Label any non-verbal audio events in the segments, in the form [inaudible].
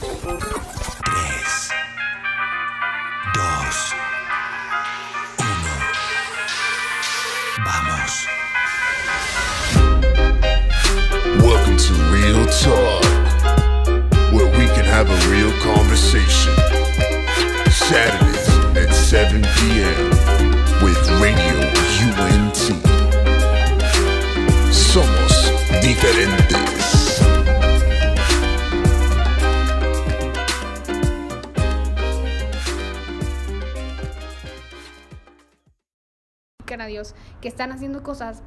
Tres, dos, uno. Vamos. Welcome to Real Talk, where we can have a real conversation. Saturdays at 7 p.m. with Radio Dios, que están haciendo cosas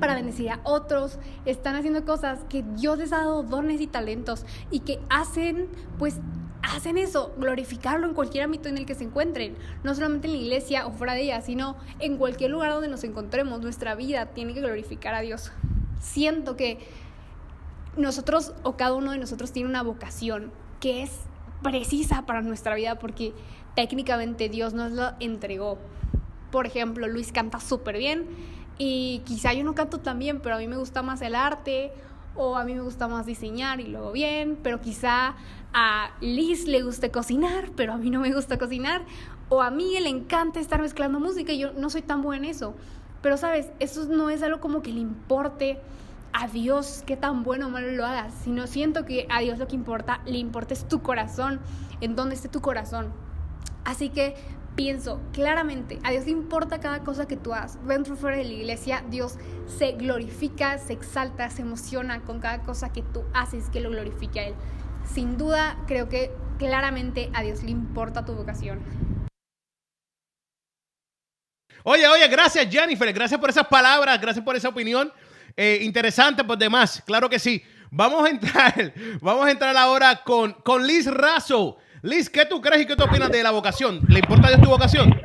para bendecir a otros, están haciendo cosas que Dios les ha dado dones y talentos y que hacen, pues, hacen eso, glorificarlo en cualquier ámbito en el que se encuentren, no solamente en la iglesia o fuera de ella, sino en cualquier lugar donde nos encontremos, nuestra vida tiene que glorificar a Dios. Siento que nosotros o cada uno de nosotros tiene una vocación que es precisa para nuestra vida porque técnicamente Dios nos lo entregó. Por ejemplo, Luis canta súper bien y quizá yo no canto tan bien, pero a mí me gusta más el arte o a mí me gusta más diseñar y luego bien, pero quizá a Liz le guste cocinar, pero a mí no me gusta cocinar, o a mí le encanta estar mezclando música y yo no soy tan buena en eso. Pero sabes, eso no es algo como que le importe a Dios qué tan bueno o malo lo hagas, sino siento que a Dios lo que importa, le importa es tu corazón, en dónde esté tu corazón. Así que pienso claramente, a Dios le importa cada cosa que tú hagas. Dentro o fuera de la iglesia, Dios se glorifica, se exalta, se emociona con cada cosa que tú haces que lo glorifique a Él. Sin duda, creo que claramente a Dios le importa tu vocación. Oye, oye, gracias Jennifer, gracias por esas palabras, gracias por esa opinión. Eh, interesante por demás, claro que sí. Vamos a entrar, [laughs] vamos a entrar ahora con, con Liz Razo. Liz, ¿qué tú crees y qué tú opinas de la vocación? ¿Le importa a Dios tu vocación?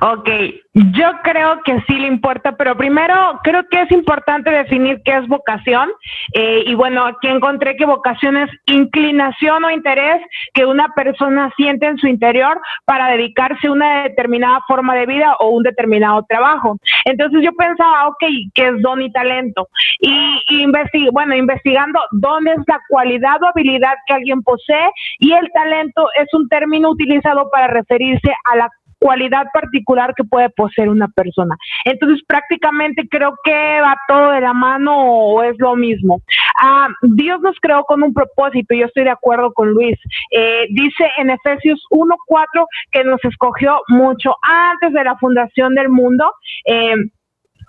Ok, yo creo que sí le importa, pero primero creo que es importante definir qué es vocación. Eh, y bueno, aquí encontré que vocación es inclinación o interés que una persona siente en su interior para dedicarse a una determinada forma de vida o un determinado trabajo. Entonces yo pensaba, ok, ¿qué es don y talento? Y, y bueno, investigando dónde es la cualidad o habilidad que alguien posee y el talento es un término utilizado para referirse a la cualidad particular que puede poseer una persona. Entonces, prácticamente creo que va todo de la mano o es lo mismo. Ah, Dios nos creó con un propósito, yo estoy de acuerdo con Luis. Eh, dice en Efesios 1.4 que nos escogió mucho antes de la fundación del mundo. Eh,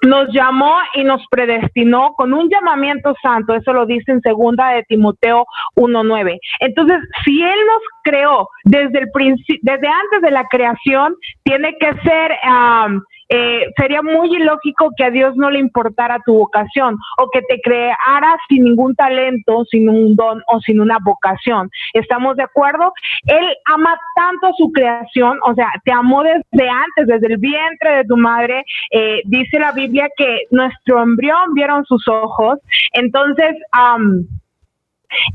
nos llamó y nos predestinó con un llamamiento santo, eso lo dice en segunda de Timoteo 1:9. Entonces, si él nos creó desde el principio, desde antes de la creación, tiene que ser eh, sería muy ilógico que a Dios no le importara tu vocación o que te creara sin ningún talento, sin un don o sin una vocación. ¿Estamos de acuerdo? Él ama tanto su creación, o sea, te amó desde antes, desde el vientre de tu madre. Eh, dice la Biblia que nuestro embrión vieron sus ojos. Entonces,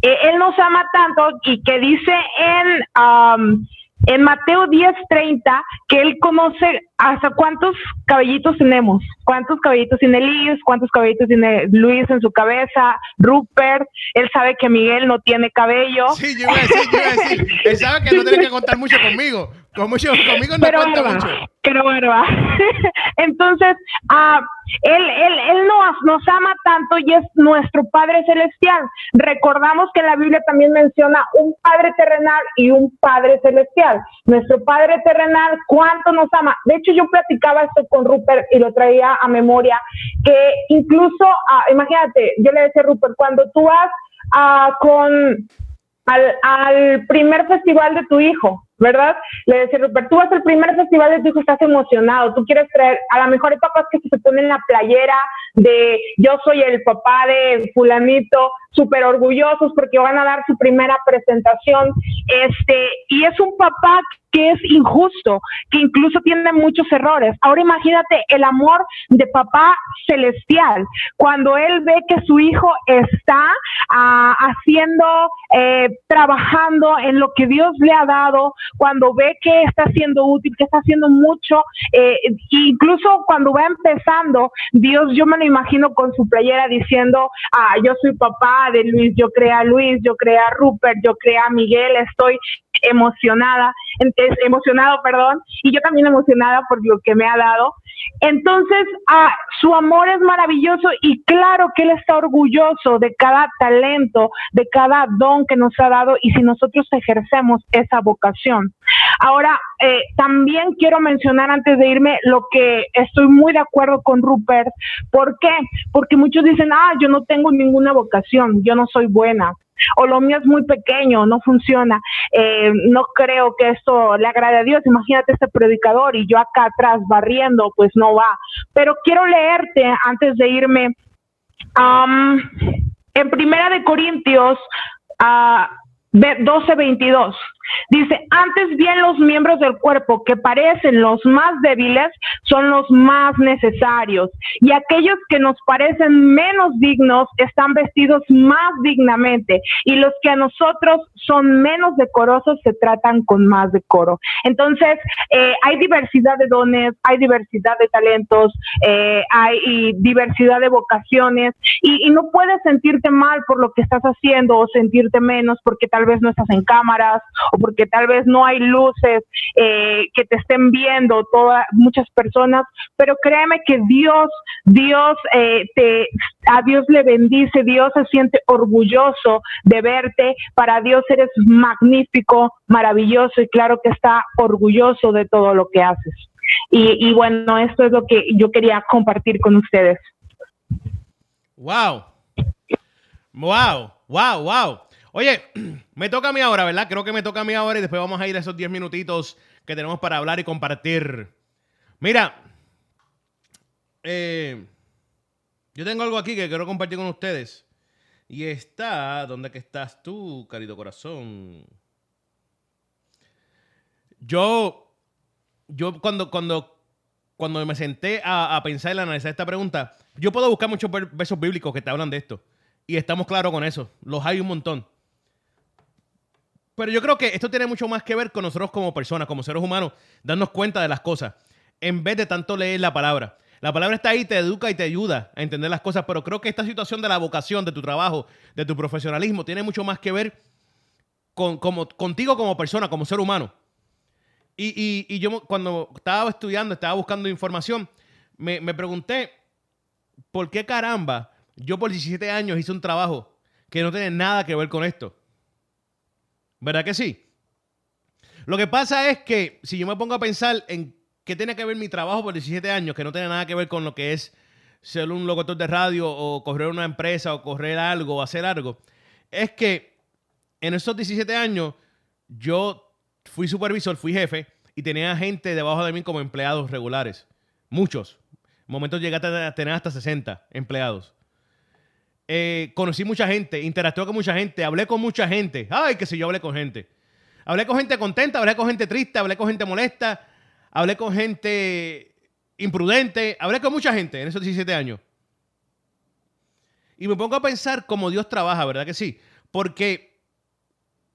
eh, Él nos ama tanto y que dice en en Mateo 10:30 que él conoce hasta cuántos cabellitos tenemos, cuántos cabellitos tiene Liz, cuántos cabellitos tiene Luis en su cabeza, Rupert, él sabe que Miguel no tiene cabello. Sí, yo iba a decir, yo iba a decir, él sabe que no tiene que contar mucho conmigo, con mucho, conmigo no pero cuenta barba, mucho. Pero barba. [laughs] Entonces, ah, él, él, él nos, nos ama tanto y es nuestro Padre Celestial. Recordamos que la Biblia también menciona un Padre terrenal y un Padre Celestial. Nuestro Padre terrenal, ¿cuánto nos ama? De hecho, yo platicaba esto con Rupert y lo traía a memoria, que incluso, ah, imagínate, yo le decía a Rupert, cuando tú vas ah, con al, al primer festival de tu hijo, ¿verdad? Le decía Rupert, tú vas al primer festival de tu hijo, estás emocionado, tú quieres traer, a lo mejor hay papás que se ponen la playera de yo soy el papá de fulanito, súper orgullosos porque van a dar su primera presentación, este, y es un papá que es injusto, que incluso tiene muchos errores. Ahora imagínate el amor de papá celestial, cuando él ve que su hijo está ah, haciendo, eh, trabajando en lo que Dios le ha dado, cuando ve que está siendo útil, que está haciendo mucho, eh, incluso cuando va empezando, Dios, yo me lo imagino con su playera diciendo, ah, yo soy papá de Luis, yo creé a Luis, yo creé a Rupert, yo creé a Miguel, estoy emocionada, es emocionado, perdón, y yo también emocionada por lo que me ha dado. Entonces, ah, su amor es maravilloso y claro que Él está orgulloso de cada talento, de cada don que nos ha dado y si nosotros ejercemos esa vocación. Ahora, eh, también quiero mencionar antes de irme lo que estoy muy de acuerdo con Rupert. ¿Por qué? Porque muchos dicen, ah, yo no tengo ninguna vocación, yo no soy buena o lo mío es muy pequeño, no funciona, eh, no creo que esto le agrade a Dios, imagínate este predicador y yo acá atrás barriendo, pues no va. Pero quiero leerte antes de irme en Primera de Corintios uh, 12, 22. Dice, antes bien los miembros del cuerpo que parecen los más débiles son los más necesarios. Y aquellos que nos parecen menos dignos están vestidos más dignamente. Y los que a nosotros son menos decorosos se tratan con más decoro. Entonces, eh, hay diversidad de dones, hay diversidad de talentos, eh, hay diversidad de vocaciones. Y, y no puedes sentirte mal por lo que estás haciendo o sentirte menos porque tal vez no estás en cámaras o porque tal vez no hay luces eh, que te estén viendo todas muchas personas, pero créeme que Dios, Dios eh, te, a Dios le bendice, Dios se siente orgulloso de verte, para Dios eres magnífico, maravilloso y claro que está orgulloso de todo lo que haces. Y, y bueno, esto es lo que yo quería compartir con ustedes. Wow. Wow, wow, wow. Oye, [clears throat] me toca a mí ahora, ¿verdad? Creo que me toca a mí ahora y después vamos a ir a esos 10 minutitos que tenemos para hablar y compartir. Mira, eh, yo tengo algo aquí que quiero compartir con ustedes. Y está, ¿dónde que estás tú, querido corazón? Yo, yo cuando, cuando, cuando me senté a, a pensar y analizar esta pregunta, yo puedo buscar muchos versos bíblicos que te hablan de esto. Y estamos claros con eso. Los hay un montón. Pero yo creo que esto tiene mucho más que ver con nosotros como personas, como seres humanos, darnos cuenta de las cosas, en vez de tanto leer la palabra. La palabra está ahí, te educa y te ayuda a entender las cosas, pero creo que esta situación de la vocación, de tu trabajo, de tu profesionalismo, tiene mucho más que ver con, como, contigo como persona, como ser humano. Y, yo cuando estaba estudiando, estaba buscando información, me, me pregunté, ¿por qué caramba yo por 17 años hice un trabajo que no tiene nada que ver con esto? ¿Verdad que sí? Lo que pasa es que si yo me pongo a pensar en qué tiene que ver mi trabajo por 17 años, que no tiene nada que ver con lo que es ser un locutor de radio o correr una empresa o correr algo o hacer algo, es que en esos 17 años yo fui supervisor, fui jefe y tenía gente debajo de mí como empleados regulares. Muchos. En momentos llegué a tener hasta 60 empleados. Eh, conocí mucha gente, interactué con mucha gente, hablé con mucha gente. Ay, que sé yo, hablé con gente. Hablé con gente contenta, hablé con gente triste, hablé con gente molesta, hablé con gente imprudente, hablé con mucha gente en esos 17 años. Y me pongo a pensar cómo Dios trabaja, ¿verdad que sí? Porque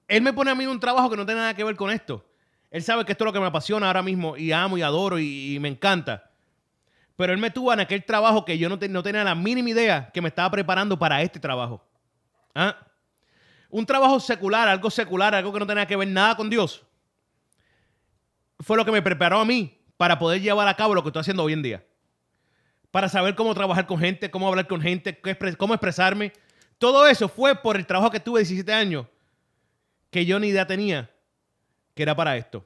Él me pone a mí un trabajo que no tiene nada que ver con esto. Él sabe que esto es lo que me apasiona ahora mismo y amo y adoro y me encanta. Pero él me tuvo en aquel trabajo que yo no, tenía la mínima idea que me estaba preparando para este trabajo. ¿Ah? Un trabajo secular, algo secular, algo que no tenía que ver nada con Dios. Fue lo que me preparó a mí para poder llevar a cabo lo que estoy haciendo hoy en día. Para saber cómo trabajar con gente, cómo hablar con gente, cómo expresarme. Todo eso fue por el trabajo que tuve 17 años, que yo ni idea tenía que era para esto.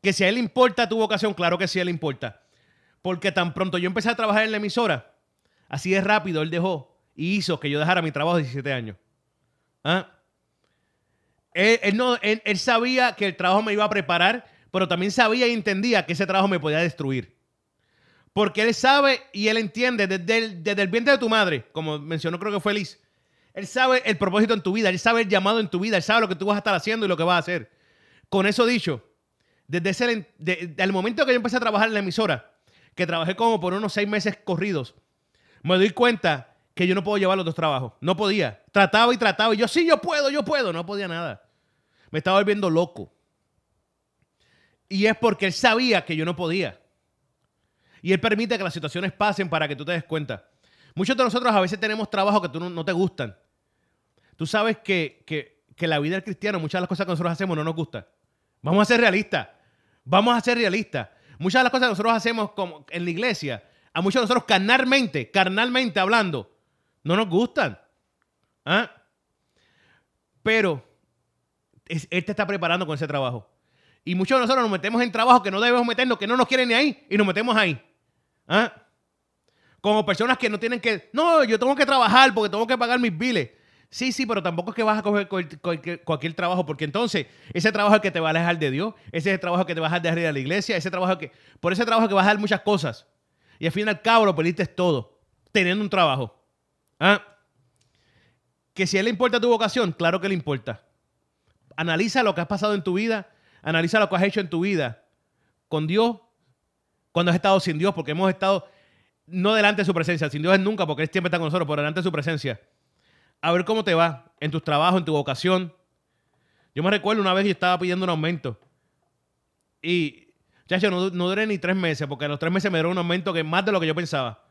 Que si a él le importa tu vocación, claro que sí a él le importa. Porque tan pronto yo empecé a trabajar en la emisora, así de rápido él dejó y hizo que yo dejara mi trabajo de 17 años. ¿Ah? Él, no, él, sabía que el trabajo me iba a preparar, pero también sabía y entendía que ese trabajo me podía destruir. Porque él sabe y él entiende desde el, el vientre de tu madre, como mencionó creo que fue Liz, él sabe el propósito en tu vida, él sabe el llamado en tu vida, él sabe lo que tú vas a estar haciendo y lo que vas a hacer. Con eso dicho, desde ese, del momento que yo empecé a trabajar en la emisora, que trabajé como por unos seis meses corridos, me doy cuenta que yo no puedo llevar los dos trabajos. No podía. Trataba y trataba. Y yo, sí, yo puedo, yo puedo. No podía nada. Me estaba volviendo loco. Y es porque él sabía que yo no podía. Y él permite que las situaciones pasen para que tú te des cuenta. Muchos de nosotros a veces tenemos trabajos que tú no, no te gustan. Tú sabes que, que- que la vida del cristiano, muchas de las cosas que nosotros hacemos no nos gustan. Vamos a ser realistas. Vamos a ser realistas. Muchas de las cosas que nosotros hacemos como en la iglesia, a muchos de nosotros carnalmente, carnalmente hablando, no nos gustan. ¿Ah? Pero es- Él te está preparando con ese trabajo. Y muchos de nosotros nos metemos en trabajo que no debemos meternos, que no nos quieren ni ahí, y nos metemos ahí. ¿Ah? Como personas que no tienen que, no, yo tengo que trabajar porque tengo que pagar mis biles. Sí, sí, pero tampoco es que vas a coger cual- cualquier, trabajo, porque entonces ese trabajo que te va a alejar de Dios, ese es el trabajo que te va a dejar de ir a la iglesia, ese trabajo que, por ese trabajo que vas a dar muchas cosas. Y al fin y al cabo lo perdiste todo, teniendo un trabajo. ¿Ah? Que si a él le importa tu vocación, claro que le importa. Analiza lo que has pasado en tu vida, analiza lo que has hecho en tu vida con Dios, cuando has estado sin Dios, porque hemos estado no delante de su presencia, sin Dios es nunca, porque Él siempre está con nosotros, pero delante de su presencia. A ver cómo te va en tus trabajos, en tu vocación. Yo me recuerdo una vez yo estaba pidiendo un aumento. Y, chacho, no, no duré ni tres meses, porque a los tres meses me dieron un aumento que es más de lo que yo pensaba.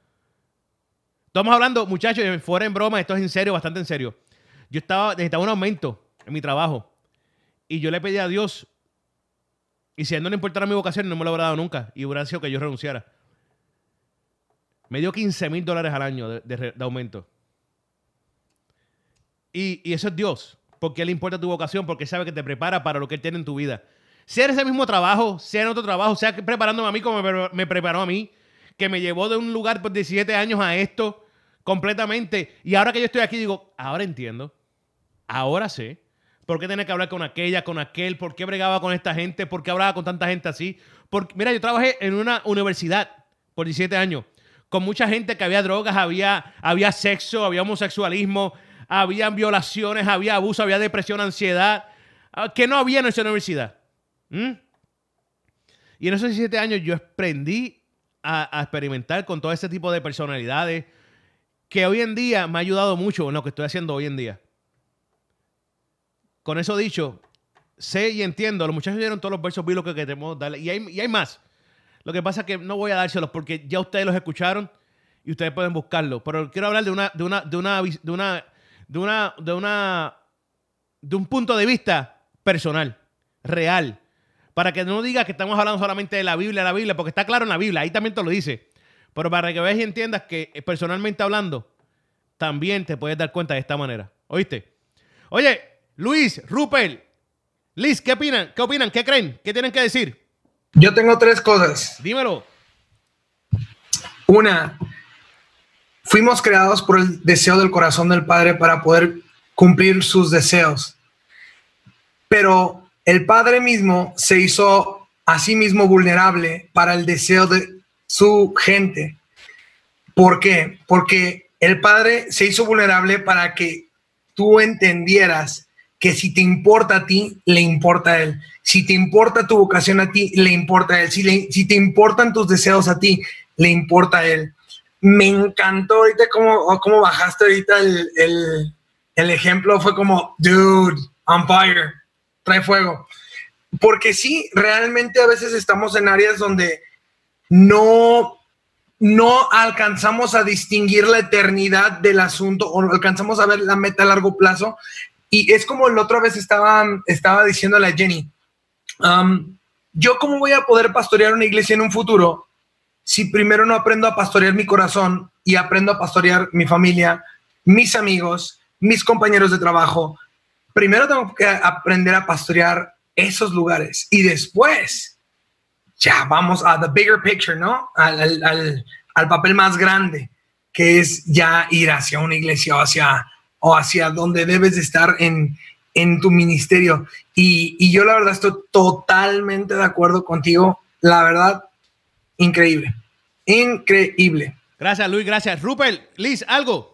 Estamos hablando, muchachos, fuera en broma, esto es en serio, bastante en serio. Yo estaba, necesitaba un aumento en mi trabajo. Y yo le pedí a Dios, y si a él no le importara mi vocación, no me lo hubiera dado nunca. Y hubiera sido que yo renunciara. Me dio 15 mil dólares al año de aumento. Y, eso es Dios, porque Él importa tu vocación, porque sabe que te prepara para lo que Él tiene en tu vida. Sea en ese mismo trabajo, sea en otro trabajo, sea preparándome a mí como me preparó a mí, que me llevó de un lugar por 17 años a esto completamente. Y ahora que yo estoy aquí, digo, ahora entiendo, ahora sé. ¿Por qué tenía que hablar con aquella, con aquel? ¿Por qué bregaba con esta gente? ¿Por qué hablaba con tanta gente así? Porque, mira, yo trabajé en una universidad por 17 años con mucha gente que había drogas, había, había sexo, había homosexualismo, había violaciones, había abuso, había depresión, ansiedad, ah, que no había en esa universidad. ¿Mm? Y en esos 17 años yo aprendí a, experimentar con todo ese tipo de personalidades que hoy en día me ha ayudado mucho en lo que estoy haciendo hoy en día. Con eso dicho, sé y entiendo, los muchachos dieron todos los versos bíblicos que tenemos darle, y hay, y hay más. Lo que pasa es que no voy a dárselos porque ya ustedes los escucharon y ustedes pueden buscarlo. Pero quiero hablar de una, de una, de una, de una, de una, de una, de un punto de vista personal, real. Para que no digas que estamos hablando solamente de la Biblia, la Biblia, porque está claro en la Biblia, ahí también te lo dice. Pero para que veas y entiendas que eh, personalmente hablando, también te puedes dar cuenta de esta manera. ¿Oíste? Oye, Luis, Rupert, Liz, ¿qué opinan? ¿Qué opinan? ¿Qué creen? ¿Qué tienen que decir? Yo tengo tres cosas. Dímelo. Una, fuimos creados por el deseo del corazón del Padre para poder cumplir sus deseos. Pero el Padre mismo se hizo a sí mismo vulnerable para el deseo de su gente. ¿Por qué? Porque el Padre se hizo vulnerable para que tú entendieras que si te importa a ti, le importa a Él. Si te importa tu vocación a ti, le importa a Él. Si, le- si te importan tus deseos a ti, le importa a Él. Me encantó ahorita cómo, cómo bajaste ahorita el, el- el ejemplo. Fue como, dude, on fire, trae fuego. Porque sí, realmente a veces estamos en áreas donde no, no alcanzamos a distinguir la eternidad del asunto o alcanzamos a ver la meta a largo plazo. Y es como la otra vez estaba, estaba diciéndole a Jenny, um, yo cómo voy a poder pastorear una iglesia en un futuro si primero no aprendo a pastorear mi corazón y aprendo a pastorear mi familia, mis amigos, mis compañeros de trabajo. Primero tengo que aprender a pastorear esos lugares y después ya vamos a the bigger picture, ¿no? Al, al- al- papel más grande, que es ya ir hacia una iglesia o hacia, o hacia donde debes de estar en, en tu ministerio. Y, y yo la verdad estoy totalmente de acuerdo contigo. La verdad, increíble. Increíble. Gracias, Luis, gracias. Rupert, Liz, algo.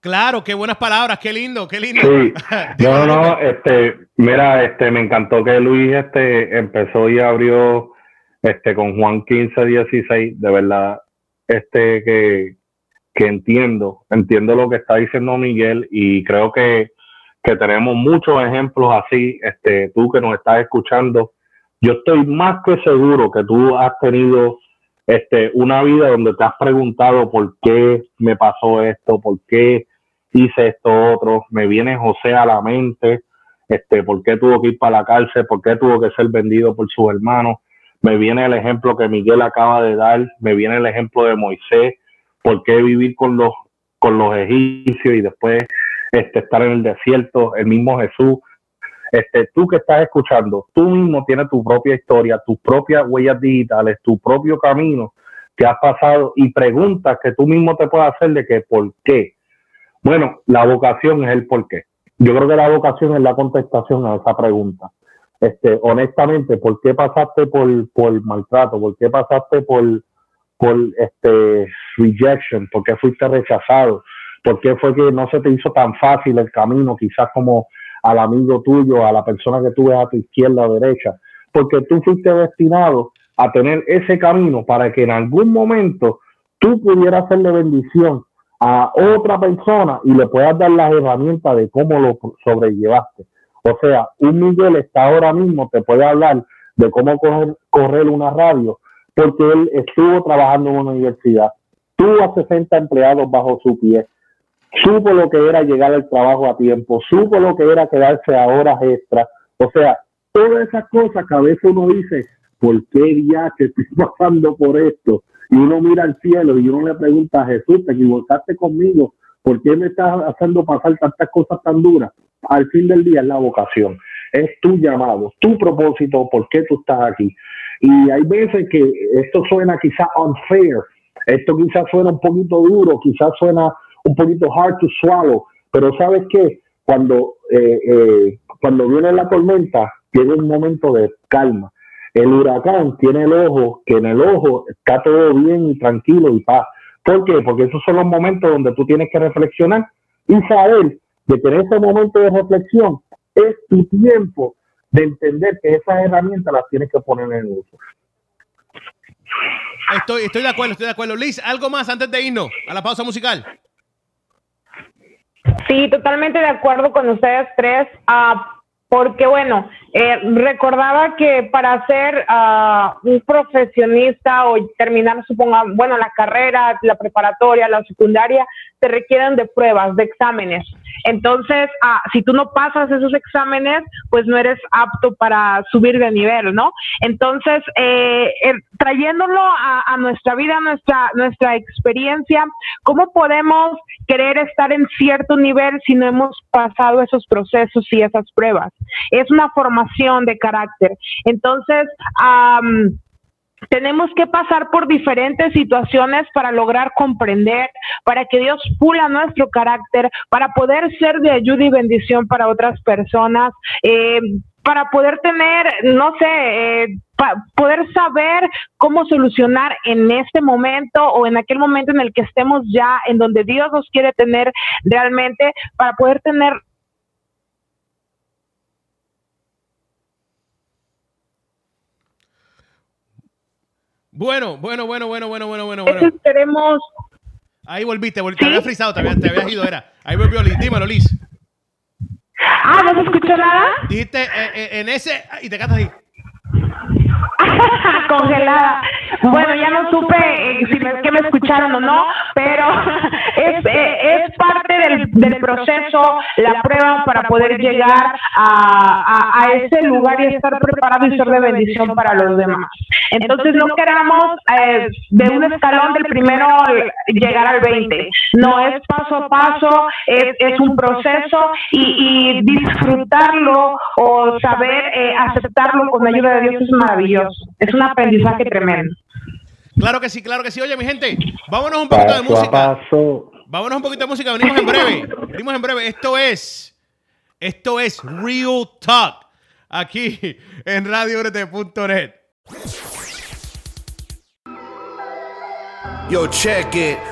Claro, qué buenas palabras, qué lindo, qué lindo. Sí, [laughs] no, no, este, mira, este, me encantó que Luis, este, empezó y abrió, este, con Juan 15, 16, de verdad, este, que, que entiendo, entiendo lo que está diciendo Miguel y creo que, que tenemos muchos ejemplos así, este, tú que nos estás escuchando, yo estoy más que seguro que tú has tenido este, una vida donde te has preguntado por qué me pasó esto, por qué hice esto otro, me viene José a la mente, este, por qué tuvo que ir para la cárcel, por qué tuvo que ser vendido por sus hermanos, me viene el ejemplo que Miguel acaba de dar, me viene el ejemplo de Moisés, por qué vivir con los, con los egipcios y después este, estar en el desierto, el mismo Jesús. Este, tú que estás escuchando, tú mismo tienes tu propia historia, tus propias huellas digitales, tu propio camino que has pasado y preguntas que tú mismo te puedes hacer de que por qué. Bueno, la vocación es el por qué. Yo creo que la vocación es la contestación a esa pregunta. Este, honestamente, ¿por qué pasaste por, por maltrato? ¿Por qué pasaste por, por este rejection? ¿Por qué fuiste rechazado? ¿Por qué fue que no se te hizo tan fácil el camino, quizás como al amigo tuyo, a la persona que tú ves a tu izquierda o derecha? Porque tú fuiste destinado a tener ese camino para que en algún momento tú pudieras hacerle bendición a otra persona y le puedas dar las herramientas de cómo lo sobrellevaste. O sea, un Miguel está ahora mismo, te puede hablar de cómo correr, correr una radio, porque él estuvo trabajando en una universidad, tuvo a 60 empleados bajo su pie, supo lo que era llegar al trabajo a tiempo, supo lo que era quedarse a horas extras. O sea, todas esas cosas que a veces uno dice, ¿por qué ya que estoy [laughs] pasando por esto? y uno mira al cielo y uno le pregunta a Jesús, te equivocaste conmigo, ¿por qué me estás haciendo pasar tantas cosas tan duras? Al fin del día es la vocación, es tu llamado, tu propósito, por qué tú estás aquí. Y hay veces que esto suena quizás unfair, esto quizás suena un poquito duro, quizás suena un poquito hard to swallow, pero ¿sabes qué? Cuando, eh, eh, cuando viene la tormenta, tiene un momento de calma el huracán tiene el ojo, que en el ojo está todo bien y tranquilo y paz. ¿Por qué? Porque esos son los momentos donde tú tienes que reflexionar y saber de que en ese momento de reflexión es tu tiempo de entender que esas herramientas las tienes que poner en uso. Estoy, estoy de acuerdo, estoy de acuerdo. Liz, ¿algo más antes de irnos a la pausa musical? Sí, totalmente de acuerdo con ustedes tres. Ah, porque bueno, eh, recordaba que para ser uh, un profesionista o terminar, suponga, bueno, la carrera, la preparatoria, la secundaria, te requieren de pruebas, de exámenes. Entonces, ah, si tú no pasas esos exámenes, pues no eres apto para subir de nivel, ¿no? Entonces, eh, trayéndolo a, nuestra vida, nuestra, nuestra experiencia, ¿cómo podemos querer estar en cierto nivel si no hemos pasado esos procesos y esas pruebas? Es una formación de carácter. Entonces, um, tenemos que pasar por diferentes situaciones para lograr comprender, para que Dios pula nuestro carácter, para poder ser de ayuda y bendición para otras personas, eh, para poder tener, no sé, eh, poder saber cómo solucionar en este momento o en aquel momento en el que estemos ya, en donde Dios nos quiere tener realmente, para poder tener Bueno, bueno, bueno, bueno, bueno, bueno, bueno. bueno. queremos. Ahí volviste, te había frisado, te habías, te habías ido, era. Ahí volvió Liz. Dímelo, Liz. Ah, ¿no se escuchó nada? Dijiste eh, eh, en ese y te quedas ahí. [laughs] Congelada. [laughs] Bueno, ya no supe eh, si me, que me escucharon o no, pero [laughs] es, eh, es parte del, del, proceso, la prueba para poder llegar a, a, a, ese lugar y estar preparado y ser de bendición para los demás. Entonces no queramos eh, de un escalón del primero llegar al 20. No es paso a paso, es, es un proceso y, y, disfrutarlo o saber eh, aceptarlo con la ayuda de Dios es maravilloso. Es un aprendizaje tremendo. Claro que sí, claro que sí. Oye, mi gente, vámonos un poquito de música. Vámonos un poquito de música, venimos en breve. Venimos en breve. Esto es, esto es Real Talk aquí en RadioRT.net. Yo, check it.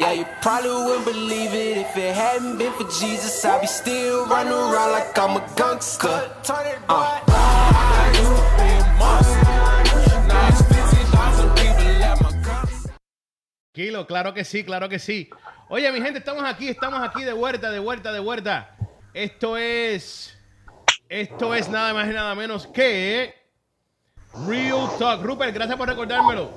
Yeah, you probably wouldn't believe it if it hadn't been for Jesus. I'd be still running around like I'm a gangster. Uh. Kilo, claro que sí, claro que sí. Oye, mi gente, estamos aquí, estamos aquí de vuelta, de vuelta, de vuelta. Esto es. Esto es nada más y nada menos que. Real Talk. Rupert, gracias por recordármelo.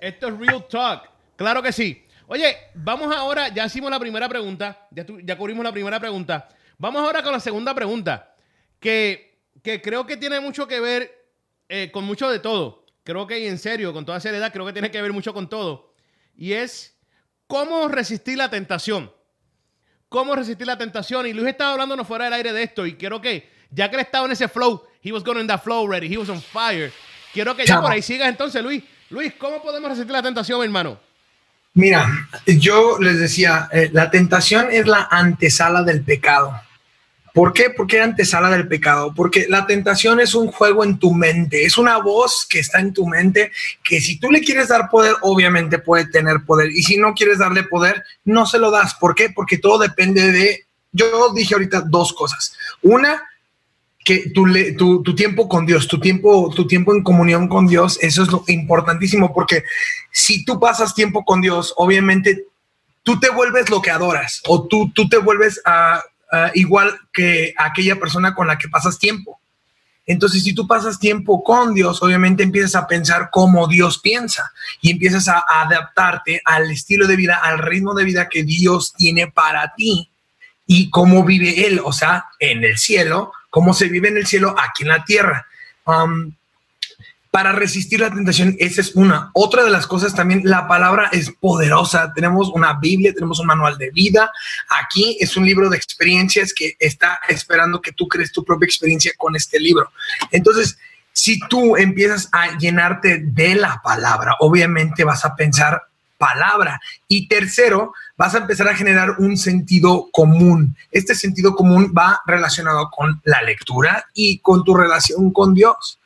Esto es Real Talk. Claro que sí. Oye, vamos ahora, ya hicimos la primera pregunta, ya, tu- ya cubrimos la primera pregunta. Vamos ahora con la segunda pregunta, que, que creo que tiene mucho que ver eh, con mucho de todo. Creo que, y en serio, con toda seriedad, creo que tiene que ver mucho con todo. Y es cómo resistir la tentación. Cómo resistir la tentación. Y Luis estaba hablándonos fuera del aire de esto. Y quiero que, ya que él estaba en ese flow, he was going in that flow already, he was on fire. Quiero que ya por ahí sigas entonces, Luis. Luis, ¿cómo podemos resistir la tentación, hermano? Mira, yo les decía, eh, la tentación es la antesala del pecado. ¿Por qué? Porque antesala del pecado. Porque la tentación es un juego en tu mente, es una voz que está en tu mente que si tú le quieres dar poder, obviamente puede tener poder. Y si no quieres darle poder, no se lo das. ¿Por qué? Porque todo depende de... Yo dije ahorita dos cosas. Una, que tu, tu, tu tiempo con Dios, tu tiempo, tu tiempo en comunión con Dios, eso es lo importantísimo, porque si tú pasas tiempo con Dios, obviamente tú te vuelves lo que adoras o tú, tú te vuelves a, a igual que aquella persona con la que pasas tiempo. Entonces, si tú pasas tiempo con Dios, obviamente empiezas a pensar como Dios piensa y empiezas a adaptarte al estilo de vida, al ritmo de vida que Dios tiene para ti y cómo vive Él, o sea, en el cielo, cómo se vive en el cielo aquí en la tierra. Um, para resistir la tentación, esa es una. Otra de las cosas también, la palabra es poderosa. Tenemos una Biblia, tenemos un manual de vida. Aquí es un libro de experiencias que está esperando que tú crees tu propia experiencia con este libro. Entonces, si tú empiezas a llenarte de la palabra, obviamente vas a pensar palabra. Y tercero, vas a empezar a generar un sentido común. Este sentido común va relacionado con la lectura y con tu relación con Dios.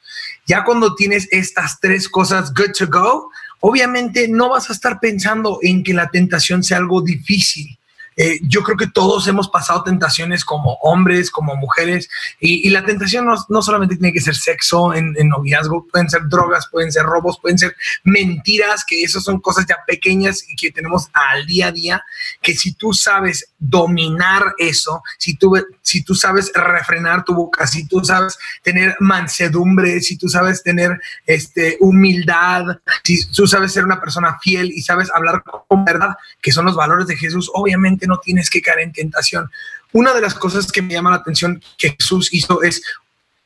Ya cuando tienes estas tres cosas good to go, obviamente no vas a estar pensando en que la tentación sea algo difícil. Eh, yo creo que todos hemos pasado tentaciones como hombres, como mujeres, y, la tentación no, no solamente tiene que ser sexo en, en noviazgo, pueden ser drogas, pueden ser robos, pueden ser mentiras, que esas son cosas ya pequeñas y que tenemos al día a día, que si tú sabes dominar eso, si tú, si tú sabes refrenar tu boca, si tú sabes tener mansedumbre, si tú sabes tener este, humildad, si tú sabes ser una persona fiel y sabes hablar con verdad, que son los valores de Jesús, obviamente no tienes que caer en tentación. Una de las cosas que me llama la atención que Jesús hizo es,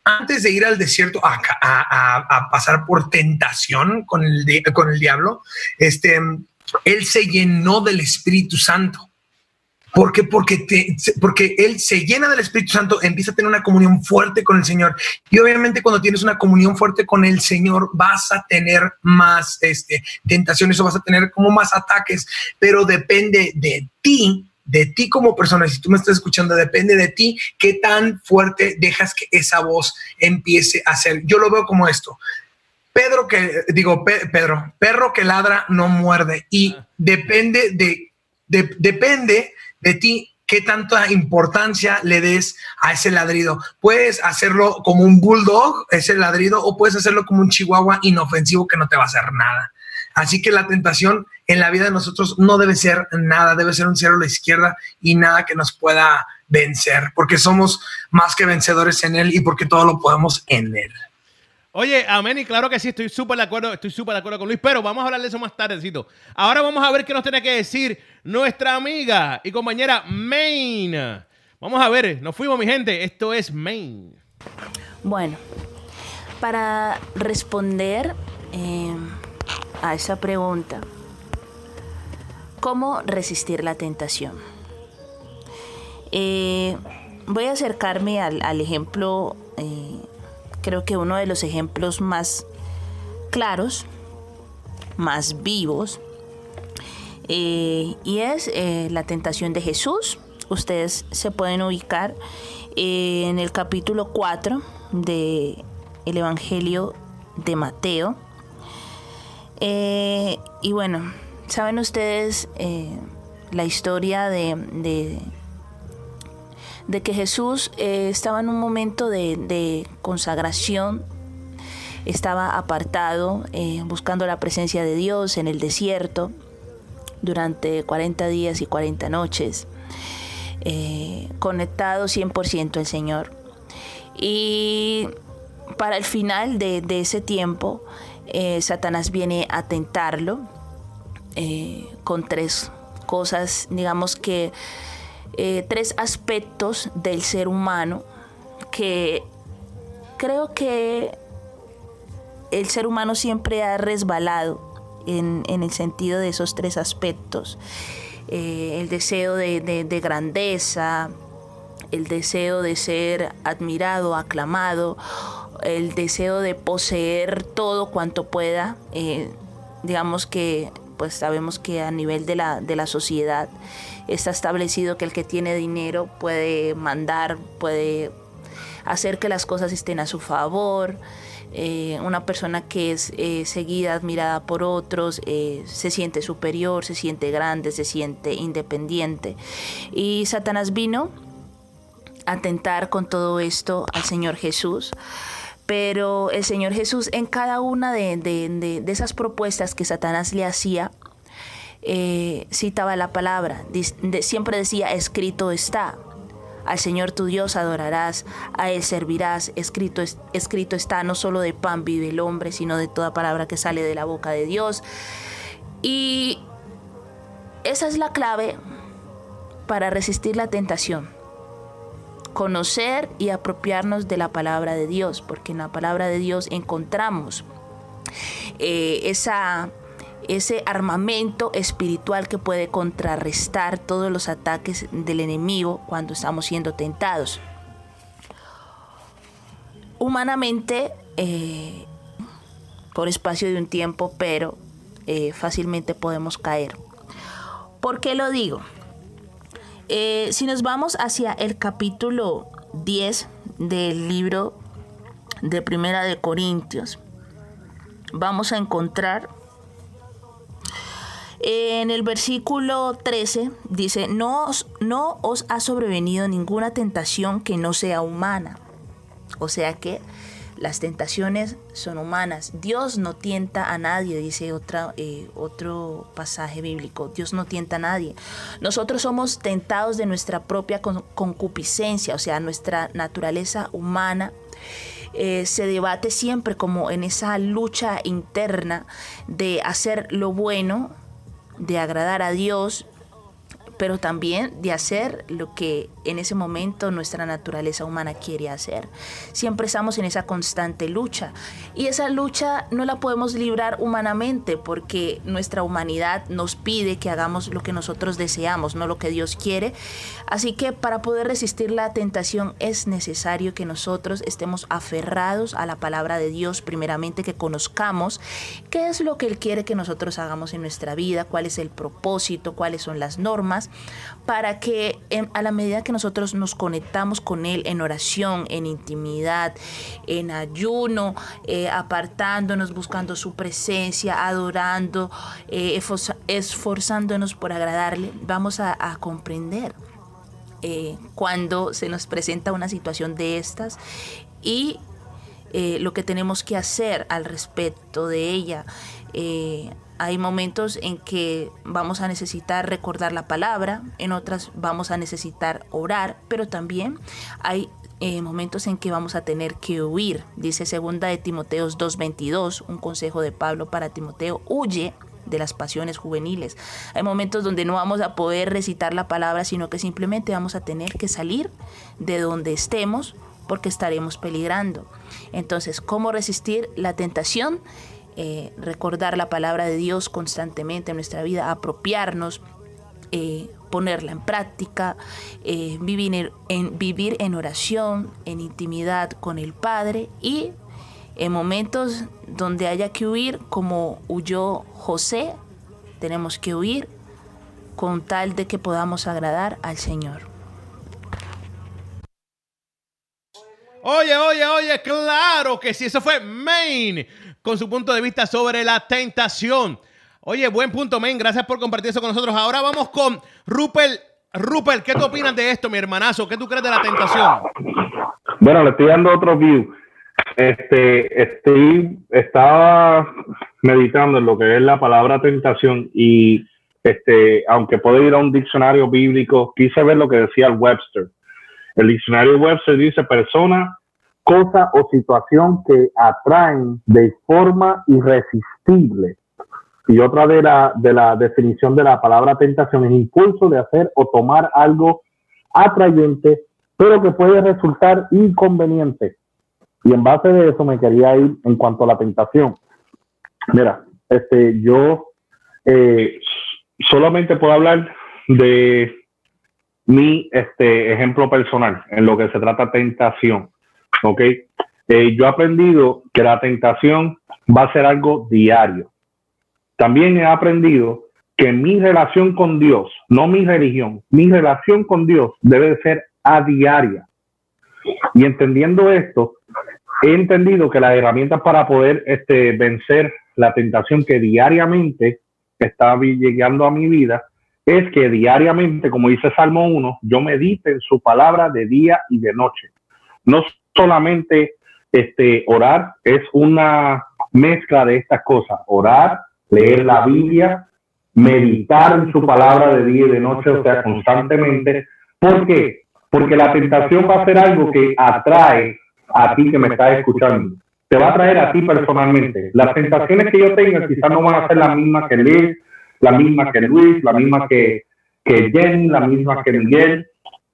antes de ir al desierto a, a- pasar por tentación con el, con el diablo, este, él se llenó del Espíritu Santo. ¿Por qué? Porque, te- porque él se llena del Espíritu Santo, empieza a tener una comunión fuerte con el Señor. Y obviamente cuando tienes una comunión fuerte con el Señor, vas a tener más este, tentaciones o vas a tener como más ataques, pero depende de ti, de ti como persona. Si tú me estás escuchando, depende de ti qué tan fuerte dejas que esa voz empiece a ser. Yo lo veo como esto. Pedro que, digo, Pe- Pedro, perro que ladra no muerde y depende de, de- depende de ti qué tanta importancia le des a ese ladrido. Puedes hacerlo como un bulldog, ese ladrido, o puedes hacerlo como un chihuahua inofensivo que no te va a hacer nada. Así que la tentación en la vida de nosotros no debe ser nada, debe ser un cero a la izquierda y nada que nos pueda vencer, porque somos más que vencedores en Él y porque todo lo podemos en Él. Oye, amén, y claro que sí, estoy súper de acuerdo, estoy súper de acuerdo con Luis, pero vamos a hablar de eso más tardecito. Ahora vamos a ver qué nos tiene que decir nuestra amiga y compañera Main. Vamos a ver, nos fuimos, mi gente. Esto es Main. Bueno, para responder eh, a esa pregunta, ¿cómo resistir la tentación? Eh, voy a acercarme al, al ejemplo, eh, creo que uno de los ejemplos más claros, más vivos, eh, y es eh, la tentación de Jesús. Ustedes se pueden ubicar eh, en el capítulo 4 del el Evangelio de Mateo. Y bueno, saben ustedes la historia de, de, de que Jesús eh, estaba en un momento de, consagración, estaba apartado, eh, buscando la presencia de Dios en el desierto durante 40 días y 40 noches, eh, conectado 100% al Señor. Y para el final de, ese tiempo, eh, Satanás viene a tentarlo con tres cosas, digamos que eh, tres aspectos del ser humano que creo que el ser humano siempre ha resbalado en, en el sentido de esos tres aspectos. Eh, el deseo de, de- de grandeza, el deseo de ser admirado, aclamado, el deseo de poseer todo cuanto pueda. eh, digamos que pues sabemos que a nivel de la, de la sociedad está establecido que el que tiene dinero puede mandar, puede hacer que las cosas estén a su favor. Eh, una persona que es eh, seguida, admirada por otros, eh, se siente superior, se siente grande, se siente independiente. Y Satanás vino a tentar con todo esto al Señor Jesús. Pero el Señor Jesús en cada una de, de- de- esas propuestas que Satanás le hacía, eh, citaba la palabra, siempre decía, escrito está. Al Señor tu Dios adorarás, a Él servirás, escrito, es- escrito está, no solo de pan vive el hombre, sino de toda palabra que sale de la boca de Dios. Y esa es la clave para resistir la tentación. Conocer y apropiarnos de la palabra de Dios, porque en la palabra de Dios encontramos eh, esa, ese armamento espiritual que puede contrarrestar todos los ataques del enemigo cuando estamos siendo tentados. Humanamente, eh, por espacio de un tiempo, pero eh, fácilmente podemos caer. ¿Por qué lo digo? Eh, si nos vamos hacia el capítulo 10 del libro de Primera de Corintios, vamos a encontrar en el versículo 13 dice, no no os ha sobrevenido ninguna tentación que no sea humana. O sea que las tentaciones son humanas. Dios no tienta a nadie, dice eh, otro pasaje bíblico. Dios no tienta a nadie. Nosotros somos tentados de nuestra propia con- concupiscencia, o sea, nuestra naturaleza humana. eh, se debate siempre como en esa lucha interna de hacer lo bueno, de agradar a Dios, pero también de hacer lo que en ese momento nuestra naturaleza humana quiere hacer. Siempre estamos en esa constante lucha y esa lucha no la podemos librar humanamente porque nuestra humanidad nos pide que hagamos lo que nosotros deseamos, no lo que Dios quiere. Así que para poder resistir la tentación es necesario que nosotros estemos aferrados a la palabra de Dios, primeramente que conozcamos qué es lo que Él quiere que nosotros hagamos en nuestra vida, cuál es el propósito, cuáles son las normas, para que a la medida que nosotros nos conectamos con Él en oración, en intimidad, en ayuno, eh, apartándonos, buscando su presencia, adorando, eh, esforzándonos por agradarle, vamos a, comprender eh, cuando se nos presenta una situación de estas y lo que tenemos que hacer al respecto de ella. Hay momentos en que vamos a necesitar recordar la palabra, en otras vamos a necesitar orar, pero también hay eh, momentos en que vamos a tener que huir. Dice segunda de Timoteos 2.22, un consejo de Pablo para Timoteo, huye de las pasiones juveniles. Hay momentos donde no vamos a poder recitar la palabra, sino que simplemente vamos a tener que salir de donde estemos porque estaremos peligrando. Entonces, ¿cómo resistir la tentación? Eh, recordar la palabra de Dios constantemente en nuestra vida, apropiarnos, eh, ponerla en práctica, eh, vivir, en, vivir en oración, en intimidad con el Padre y en momentos donde haya que huir, como huyó José, tenemos que huir con tal de que podamos agradar al Señor. Oye, oye, oye, claro que sí, eso fue Main con su punto de vista sobre la tentación. Oye, buen punto, Main, gracias por compartir eso con nosotros. Ahora vamos con Rupert. Rupert, ¿qué tú opinas de esto, mi hermanazo? ¿Qué tú crees de la tentación? Bueno, le estoy dando otro view. Este, estoy, estaba meditando en lo que es la palabra tentación y este, aunque puedo ir a un diccionario bíblico, quise ver lo que decía el Webster. El diccionario Webster dice persona, cosa o situación que atraen de forma irresistible. Y otra de la, de la definición de la palabra tentación es impulso de hacer o tomar algo atrayente, pero que puede resultar inconveniente. Y en base de eso me quería ir en cuanto a la tentación. Mira, este, yo eh, solamente puedo hablar de mi este, ejemplo personal en lo que se trata tentación. ¿Ok? Eh, yo he aprendido que la tentación va a ser algo diario. También he aprendido que mi relación con Dios, no mi religión, mi relación con Dios debe ser a diaria. Y entendiendo esto, he entendido que las herramientas para poder este, vencer la tentación que diariamente está llegando a mi vida es que diariamente, como dice Salmo 1, yo medite en su palabra de día y de noche. No solamente este, orar, es una mezcla de estas cosas. Orar, leer la Biblia, meditar en su palabra de día y de noche, o sea, constantemente. ¿Por qué? Porque la tentación va a ser algo que atrae a ti que me estás escuchando. Te va a traer a ti personalmente. Las tentaciones que yo tenga quizás no van a ser las mismas que Liz, la misma que Luis, la misma que, que Jenny, la misma que Miguel.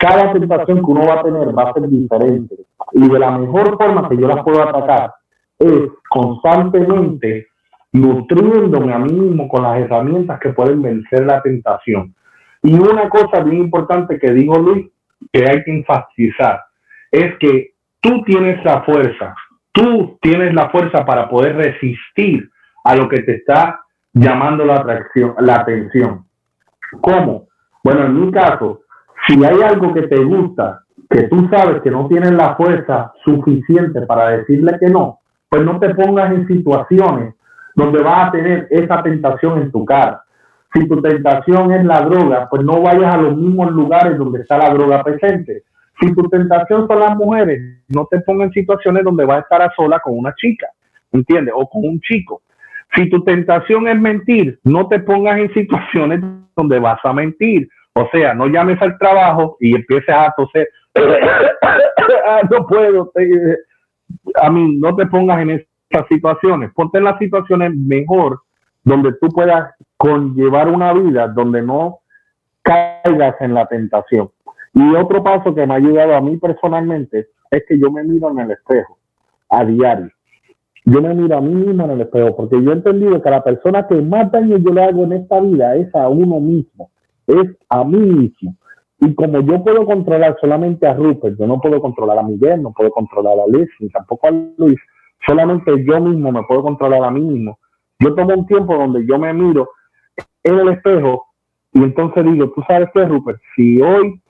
Cada tentación que uno va a tener va a ser diferente. Y de la mejor forma que yo las puedo atacar es constantemente nutriéndome a mí mismo con las herramientas que pueden vencer la tentación. Y una cosa bien importante que dijo Luis, que hay que enfatizar, es que tú tienes la fuerza, tú tienes la fuerza para poder resistir a lo que te está llamando la, atracción, la atención. ¿Cómo? Bueno, en mi caso, si hay algo que te gusta, que tú sabes que no tienes la fuerza suficiente para decirle que no, pues no te pongas en situaciones donde vas a tener esa tentación en tu cara. Si tu tentación es la droga, pues no vayas a los mismos lugares donde está la droga presente. Si tu tentación son las mujeres, no te pongas en situaciones donde vas a estar a sola con una chica, ¿entiendes? O con un chico. Si tu tentación es mentir, no te pongas en situaciones donde vas a mentir. O sea, no llames al trabajo y empieces a toser. [coughs] Ah, no puedo. A mí, no te pongas en esas situaciones. Ponte en las situaciones mejor donde tú puedas conllevar una vida donde no caigas en la tentación. Y otro paso que me ha ayudado a mí personalmente es que yo me miro en el espejo a diario yo me miro a mí mismo en el espejo, porque yo he entendido que la persona que más daño yo le hago en esta vida es a uno mismo, es a mí mismo. Y como yo puedo controlar solamente a Rupert, yo no puedo controlar a Miguel, no puedo controlar a Liz, ni tampoco a Luis, solamente yo mismo me puedo controlar a mí mismo. Yo tomo un tiempo donde yo me miro en el espejo y entonces digo, tú sabes qué, Rupert, si hoy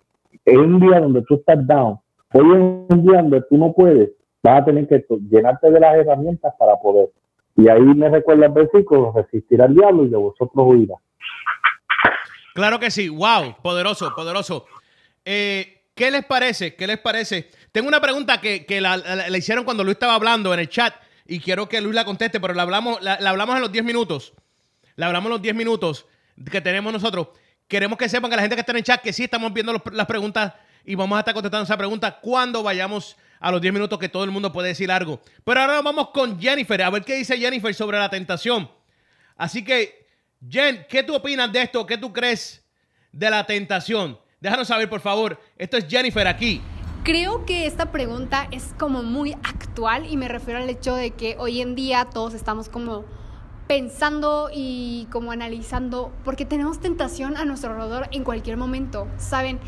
es un día donde tú estás down, hoy es un día donde tú no puedes, vas a tener que llenarte de las herramientas para poder. Y ahí me recuerda el versículo, resistir al diablo y de vosotros huirá. Claro que sí, wow, poderoso, poderoso. Eh, ¿qué les parece? ¿Qué les parece? Tengo una pregunta que, que la, hicieron cuando Luis estaba hablando en el chat y quiero que Luis la conteste, pero la hablamos, la, la hablamos en los 10 minutos. La hablamos en los 10 minutos que tenemos nosotros. Queremos que sepan que la gente que está en el chat que sí estamos viendo las preguntas y vamos a estar contestando esa pregunta cuando vayamos a los 10 minutos que todo el mundo puede decir algo. Pero ahora vamos con Jennifer, a ver qué dice Jennifer sobre la tentación. Así que, Jen, ¿qué tú opinas de esto? ¿Qué tú crees de la tentación? Déjanos saber, por favor. Esto es Jennifer aquí. Creo que esta pregunta es como muy actual y me refiero al hecho de que hoy en día todos estamos como pensando y como analizando porque tenemos tentación a nuestro alrededor en cualquier momento, ¿saben?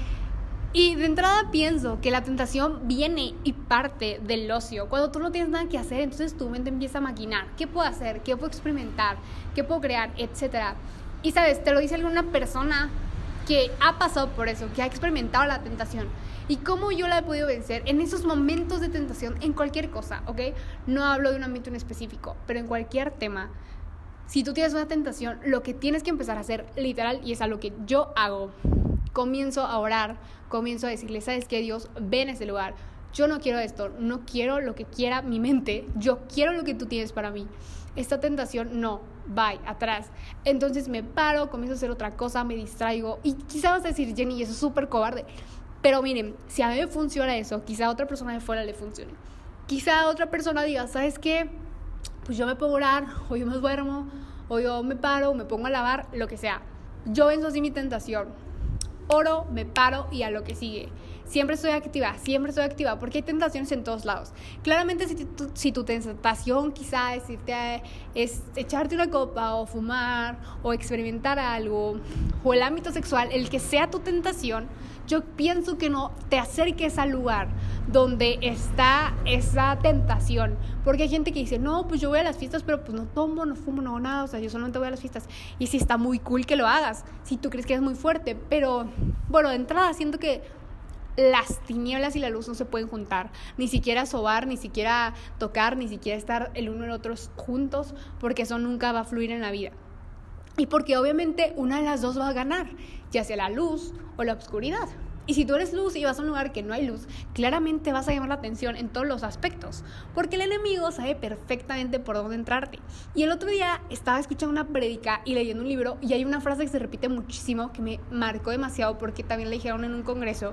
Y de entrada pienso que la tentación viene y parte del ocio. Cuando tú no tienes nada que hacer, entonces tu mente empieza a maquinar. ¿Qué puedo hacer? ¿Qué puedo experimentar? ¿Qué puedo crear? Etcétera. Y sabes, te lo dice alguna persona que ha pasado por eso, que ha experimentado la tentación. Y cómo yo la he podido vencer en esos momentos de tentación, en cualquier cosa, ¿ok? No hablo de un ámbito en específico, pero en cualquier tema. Si tú tienes una tentación, lo que tienes que empezar a hacer, literal, y es a lo que yo hago, comienzo a orar, comienzo a decirle, ¿sabes qué, Dios? Ven a ese lugar. Yo no quiero esto, no quiero lo que quiera mi mente, yo quiero lo que tú tienes para mí. Esta tentación, no, bye, atrás. Entonces me paro, comienzo a hacer otra cosa, me distraigo. Y quizá vas a decir, Jenny, eso es súper cobarde. Pero miren, si a mí me funciona eso, quizá a otra persona de fuera le funcione. Quizá a otra persona diga, ¿sabes qué? Pues yo me puedo orar, o yo me duermo, o yo me paro, me pongo a lavar, lo que sea. Yo venzo así mi tentación. Oro, me paro y a lo que sigue. Siempre estoy activa, siempre estoy activa, porque hay tentaciones en todos lados. Claramente, si tu, si tu tentación quizá es, irte a- es echarte una copa o fumar o experimentar algo, o el ámbito sexual, el que sea tu tentación, yo pienso que no te acerques al lugar donde está esa tentación. Porque hay gente que dice, no, pues yo voy a las fiestas, pero pues no tomo, no fumo, no hago nada, o sea, yo solamente voy a las fiestas. Y sí está muy cool que lo hagas, si tú crees que es muy fuerte, pero bueno, de entrada siento que las tinieblas y la luz no se pueden juntar, ni siquiera sobar, ni siquiera tocar, ni siquiera estar el uno y el otro juntos, porque eso nunca va a fluir en la vida. Y porque obviamente una de las dos va a ganar, ya sea la luz o la oscuridad. Y si tú eres luz y vas a un lugar que no hay luz, claramente vas a llamar la atención en todos los aspectos, porque el enemigo sabe perfectamente por dónde entrarte. Y el otro día estaba escuchando una prédica y leyendo un libro y hay una frase que se repite muchísimo que me marcó demasiado porque también la dijeron en un congreso.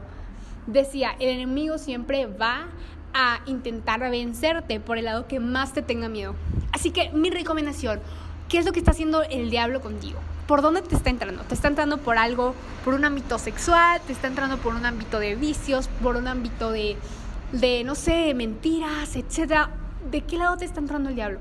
Decía, el enemigo siempre va a intentar vencerte por el lado que más te tenga miedo. Así que mi recomendación, ¿qué es lo que está haciendo el diablo contigo? ¿Por dónde te está entrando? ¿Te está entrando por algo, por un ámbito sexual? ¿Te está entrando por un ámbito de vicios? ¿Por un ámbito de, de no sé, mentiras, etcétera? ¿De qué lado te está entrando el diablo?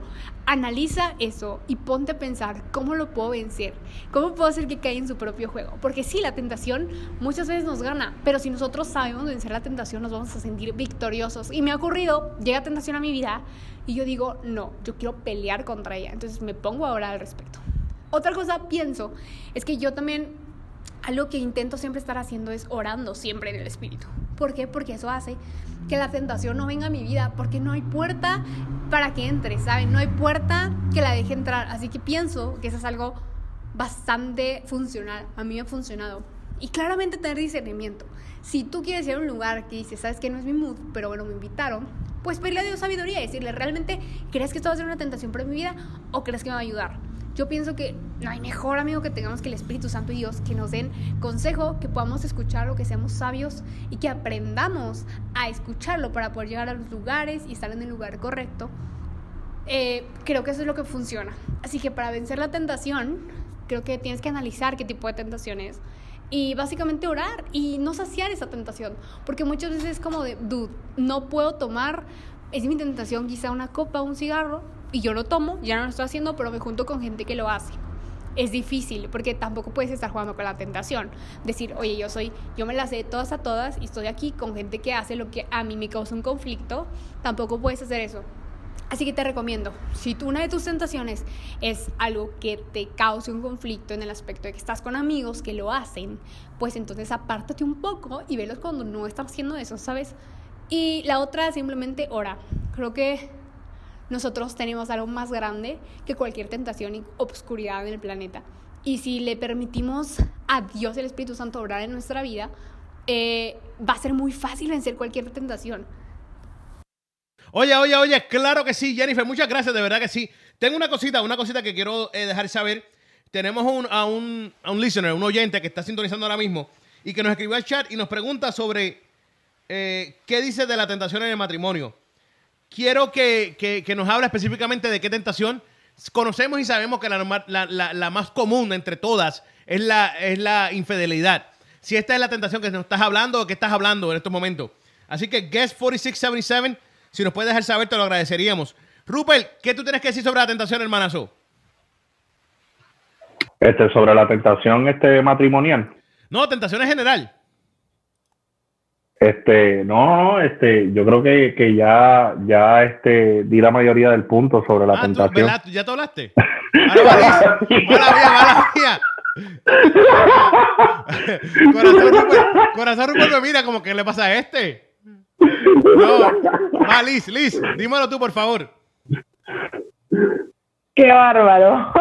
Analiza eso y ponte a pensar cómo lo puedo vencer, cómo puedo hacer que caiga en su propio juego. Porque sí, la tentación muchas veces nos gana, pero si nosotros sabemos vencer la tentación, nos vamos a sentir victoriosos. Y me ha ocurrido, llega tentación a mi vida y yo digo, no, yo quiero pelear contra ella. Entonces me pongo a orar al respecto. Otra cosa pienso es que yo también algo que intento siempre estar haciendo es orando siempre en el espíritu. ¿Por qué? Porque eso hace que la tentación no venga a mi vida, porque no hay puerta para que entre, ¿saben? No hay puerta que la deje entrar. Así que pienso que eso es algo bastante funcional. A mí me ha funcionado. Y claramente tener discernimiento. Si tú quieres ir a un lugar que dices, sabes que no es mi mood, pero bueno, me invitaron, pues pedirle a Dios sabiduría y decirle, ¿realmente crees que esto va a ser una tentación para mi vida o crees que me va a ayudar? Yo pienso que no hay mejor amigo que tengamos que el Espíritu Santo y Dios, que nos den consejo, que podamos escucharlo, que seamos sabios y que aprendamos a escucharlo para poder llegar a los lugares y estar en el lugar correcto. Eh, creo que eso es lo que funciona. Así que para vencer la tentación, creo que tienes que analizar qué tipo de tentación es y básicamente orar y no saciar esa tentación. Porque muchas veces es como de, dude, no puedo tomar, es mi tentación quizá una copa, un cigarro, y yo lo tomo, ya no lo estoy haciendo, pero me junto con gente que lo hace. Es difícil porque tampoco puedes estar jugando con la tentación. Decir, oye, yo soy, yo me la sé todas a todas y estoy aquí con gente que hace lo que a mí me causa un conflicto. Tampoco puedes hacer eso. Así que te recomiendo, si tú una de tus tentaciones es algo que te cause un conflicto en el aspecto de que estás con amigos que lo hacen, pues entonces apártate un poco y velos cuando no están haciendo eso, ¿sabes? Y la otra simplemente ora. Creo que nosotros tenemos algo más grande que cualquier tentación y obscuridad en el planeta. Y si le permitimos a Dios, el Espíritu Santo, obrar en nuestra vida, eh, va a ser muy fácil vencer cualquier tentación. Oye, oye, oye, claro que sí, Jennifer, muchas gracias, de verdad que sí. Tengo una cosita, una cosita que quiero eh, dejar saber. Tenemos un- a, un, a un listener, un oyente que está sintonizando ahora mismo y que nos escribió al chat y nos pregunta sobre eh, qué dice de la tentación en el matrimonio. Quiero que, que- que nos hable específicamente de qué tentación. Conocemos y sabemos que la, norma- la- la- la más común entre todas es la, es la infidelidad. Si esta es la tentación que nos estás hablando o que estás hablando en estos momentos. Así que Guest 4677, si nos puedes dejar saber, te lo agradeceríamos. Rupert, ¿qué tú tienes que decir sobre la tentación, hermanazo? Este, sobre la tentación este matrimonial. No, tentación en general. Este, no, no, este, yo creo que, que ya, ya este, di la mayoría del punto sobre la Ah, tú, tentación. ¿Ya te hablaste? Ahora, Liz. Mala mía, mala mía. [laughs] Corazón corazón me mira como que le pasa a este. No. Va, Liz, Liz, dímelo tú, por favor. Qué bárbaro.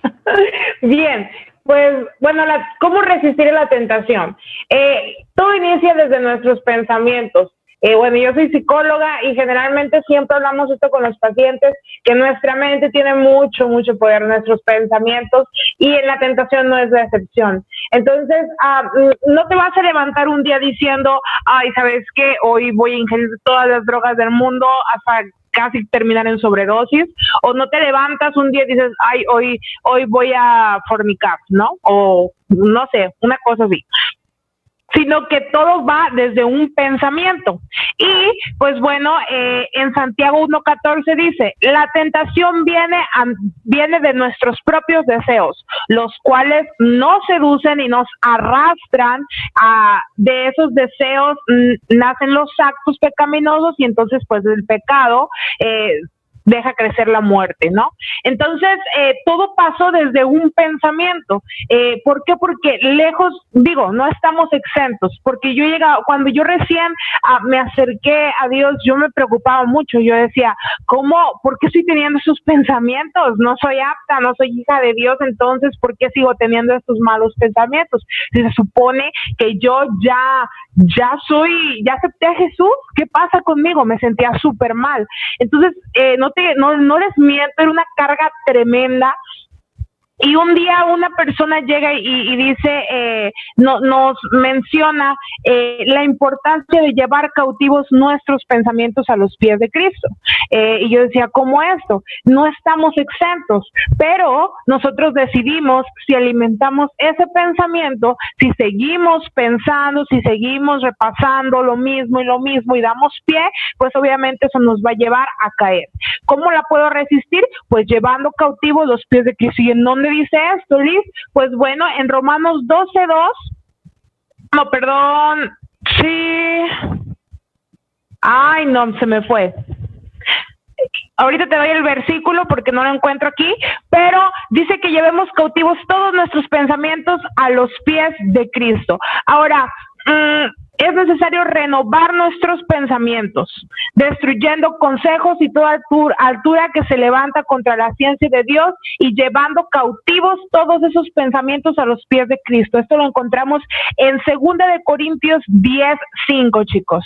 [laughs] Bien, pues bueno, la- ¿cómo resistir la tentación? Eh, todo inicia desde nuestros pensamientos. Eh, bueno, yo soy psicóloga y generalmente siempre hablamos esto con los pacientes, que nuestra mente tiene mucho, mucho poder, nuestros pensamientos, y en la tentación no es la excepción. Entonces, ah, mm, no te vas a levantar un día diciendo, ay, ¿sabes qué? Hoy voy a ingerir todas las drogas del mundo hasta casi terminar en sobredosis, o no te levantas un día y dices, ay, hoy, hoy voy a fornicar, ¿no? O no sé, una cosa así sino que todo va desde un pensamiento. Y pues bueno, eh, en Santiago 1.14 dice, la tentación viene, a- viene de nuestros propios deseos, los cuales nos seducen y nos arrastran a, de esos deseos nacen los actos pecaminosos y entonces pues el pecado eh, deja crecer la muerte, ¿no? Entonces, eh, todo pasó desde un pensamiento. Eh, ¿Por qué? Porque lejos, digo, no estamos exentos, porque yo llegaba, cuando yo recién ah, me acerqué a Dios, yo me preocupaba mucho, yo decía, ¿cómo, por qué estoy teniendo esos [laughs] pensamientos? No soy apta, no soy hija de Dios, entonces, ¿por qué sigo teniendo estos malos pensamientos? Si se supone que yo ya, ya soy, ya acepté a Jesús, ¿qué pasa conmigo? Me sentía súper mal. Entonces, eh, no te, no, no les miento, era una carga tremenda. Y un día una persona llega y, dice, eh, no, nos menciona eh, la importancia de llevar cautivos nuestros pensamientos a los pies de Cristo. Eh, y yo decía, ¿cómo esto? No estamos exentos, pero nosotros decidimos si alimentamos ese pensamiento, si seguimos pensando, si seguimos repasando lo mismo y lo mismo y damos pie, pues obviamente eso nos va a llevar a caer. ¿Cómo la puedo resistir? Pues llevando cautivos los pies de Cristo. ¿Y en dónde dice esto, Liz? Pues bueno, en Romanos 12.2, no, perdón, sí. Ay, no, se me fue. Ahorita te doy el versículo porque no lo encuentro aquí, pero dice que llevemos cautivos todos nuestros pensamientos a los pies de Cristo. Ahora, mm, es necesario renovar nuestros pensamientos, destruyendo consejos y toda altu- altura que se levanta contra la ciencia de Dios y llevando cautivos todos esos pensamientos a los pies de Cristo. Esto lo encontramos en 2 de Corintios 10, 5, chicos.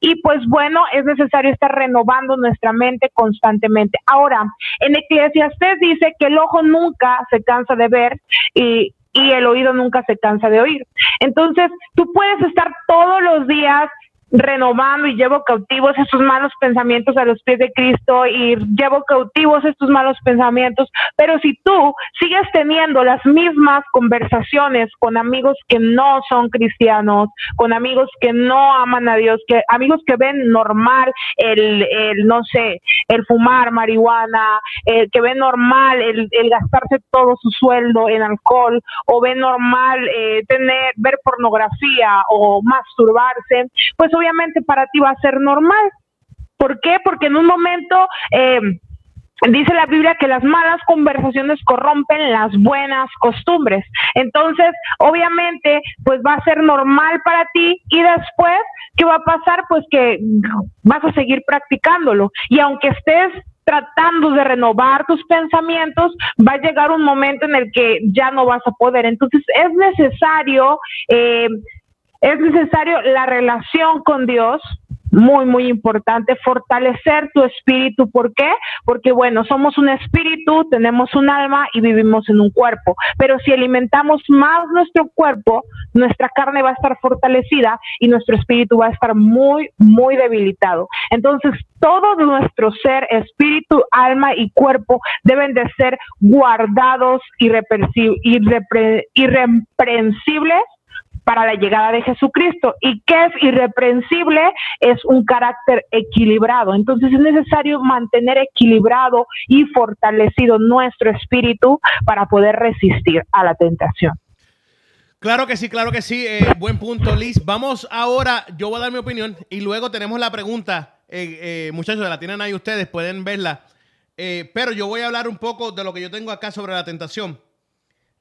Y pues bueno, es necesario estar renovando nuestra mente constantemente. Ahora, en Eclesiastés dice que el ojo nunca se cansa de ver y y el oído nunca se cansa de oír. Entonces, tú puedes estar todos los días renovando y llevo cautivos estos malos pensamientos a los pies de Cristo y llevo cautivos estos malos pensamientos, pero si tú sigues teniendo las mismas conversaciones con amigos que no son cristianos, con amigos que no aman a Dios, que amigos que ven normal el, el no sé, el fumar marihuana, el que ven normal el, el gastarse todo su sueldo en alcohol o ven normal eh, tener ver pornografía o masturbarse, pues obviamente para ti va a ser normal. ¿Por qué? Porque en un momento eh, dice la Biblia que las malas conversaciones corrompen las buenas costumbres. Entonces, obviamente, pues va a ser normal para ti y después, ¿qué va a pasar? Pues que vas a seguir practicándolo. Y aunque estés tratando de renovar tus pensamientos, va a llegar un momento en el que ya no vas a poder. Entonces, es necesario... Eh, es necesario la relación con Dios, muy, muy importante, fortalecer tu espíritu. ¿Por qué? Porque, bueno, somos un espíritu, tenemos un alma y vivimos en un cuerpo. Pero si alimentamos más nuestro cuerpo, nuestra carne va a estar fortalecida y nuestro espíritu va a estar muy, muy debilitado. Entonces, todo nuestro ser, espíritu, alma y cuerpo deben de ser guardados irreprensibles para la llegada de Jesucristo. ¿Y qué es irreprensible? Es un carácter equilibrado. Entonces es necesario mantener equilibrado y fortalecido nuestro espíritu para poder resistir a la tentación. Claro que sí, claro que sí. Eh, buen punto, Liz. Vamos ahora, yo voy a dar mi opinión y luego tenemos la pregunta. Eh, eh, muchachos, la tienen ahí ustedes, pueden verla. pero yo voy a hablar un poco de lo que yo tengo acá sobre la tentación.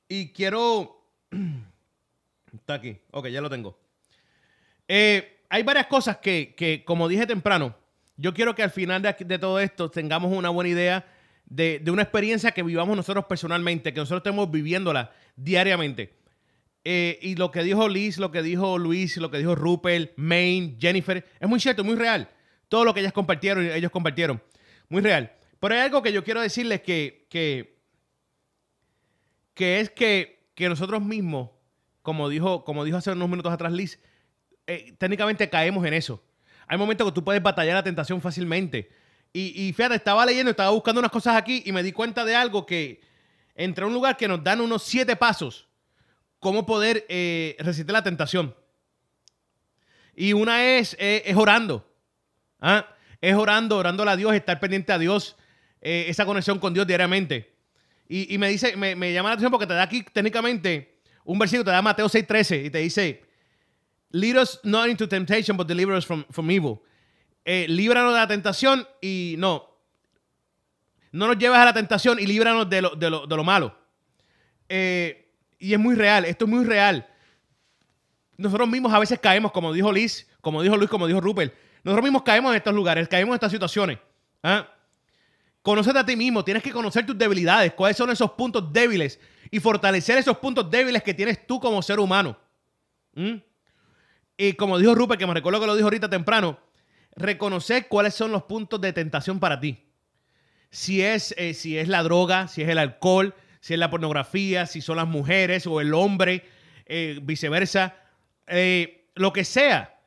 Y quiero [clears throat] Está aquí. Ok, ya lo tengo. Eh, hay varias cosas que, como dije temprano, yo quiero que al final de, todo esto tengamos una buena idea de, una experiencia que vivamos nosotros personalmente, que nosotros estemos viviéndola diariamente. Eh, y lo que dijo Liz, lo que dijo Luis, lo que dijo Rupert, Maine, Jennifer, es muy cierto, muy real. Todo lo que ellas compartieron, ellos compartieron. Muy real. Pero hay algo que yo quiero decirles que, que, que es que, que nosotros mismos como dijo, como dijo hace unos minutos atrás Liz, eh, técnicamente caemos en eso. Hay momentos que tú puedes batallar la tentación fácilmente. Y, fíjate, estaba leyendo, estaba buscando unas cosas aquí y me di cuenta de algo que entre un lugar que nos dan unos siete pasos, cómo poder eh, resistir la tentación. Y una es, eh, es orando. ¿ah? Es orando, orándole a Dios, estar pendiente a Dios, esa conexión con Dios diariamente. Y, me dice, me, me, llama la atención porque te da aquí técnicamente un versículo te da Mateo 6:13 y te dice, lead us not into temptation, but deliver us from, from evil. Eh, líbranos de la tentación y no, no nos lleves a la tentación y líbranos de lo, de lo, de lo malo. Eh, y es muy real, esto es muy real. Nosotros mismos a veces caemos, como dijo Liz, como dijo Luis, como dijo Rupert. Nosotros mismos caemos en estos lugares, caemos en estas situaciones. ¿ah? Conócete a ti mismo, tienes que conocer tus debilidades, cuáles son esos puntos débiles y fortalecer esos puntos débiles que tienes tú como ser humano. ¿Mm? Y como dijo Rupert, que me recuerdo que lo dijo ahorita temprano, reconocer cuáles son los puntos de tentación para ti. Si es, eh, si es la droga, si es el alcohol, si es la pornografía, si son las mujeres o el hombre, eh, viceversa, eh, lo que sea.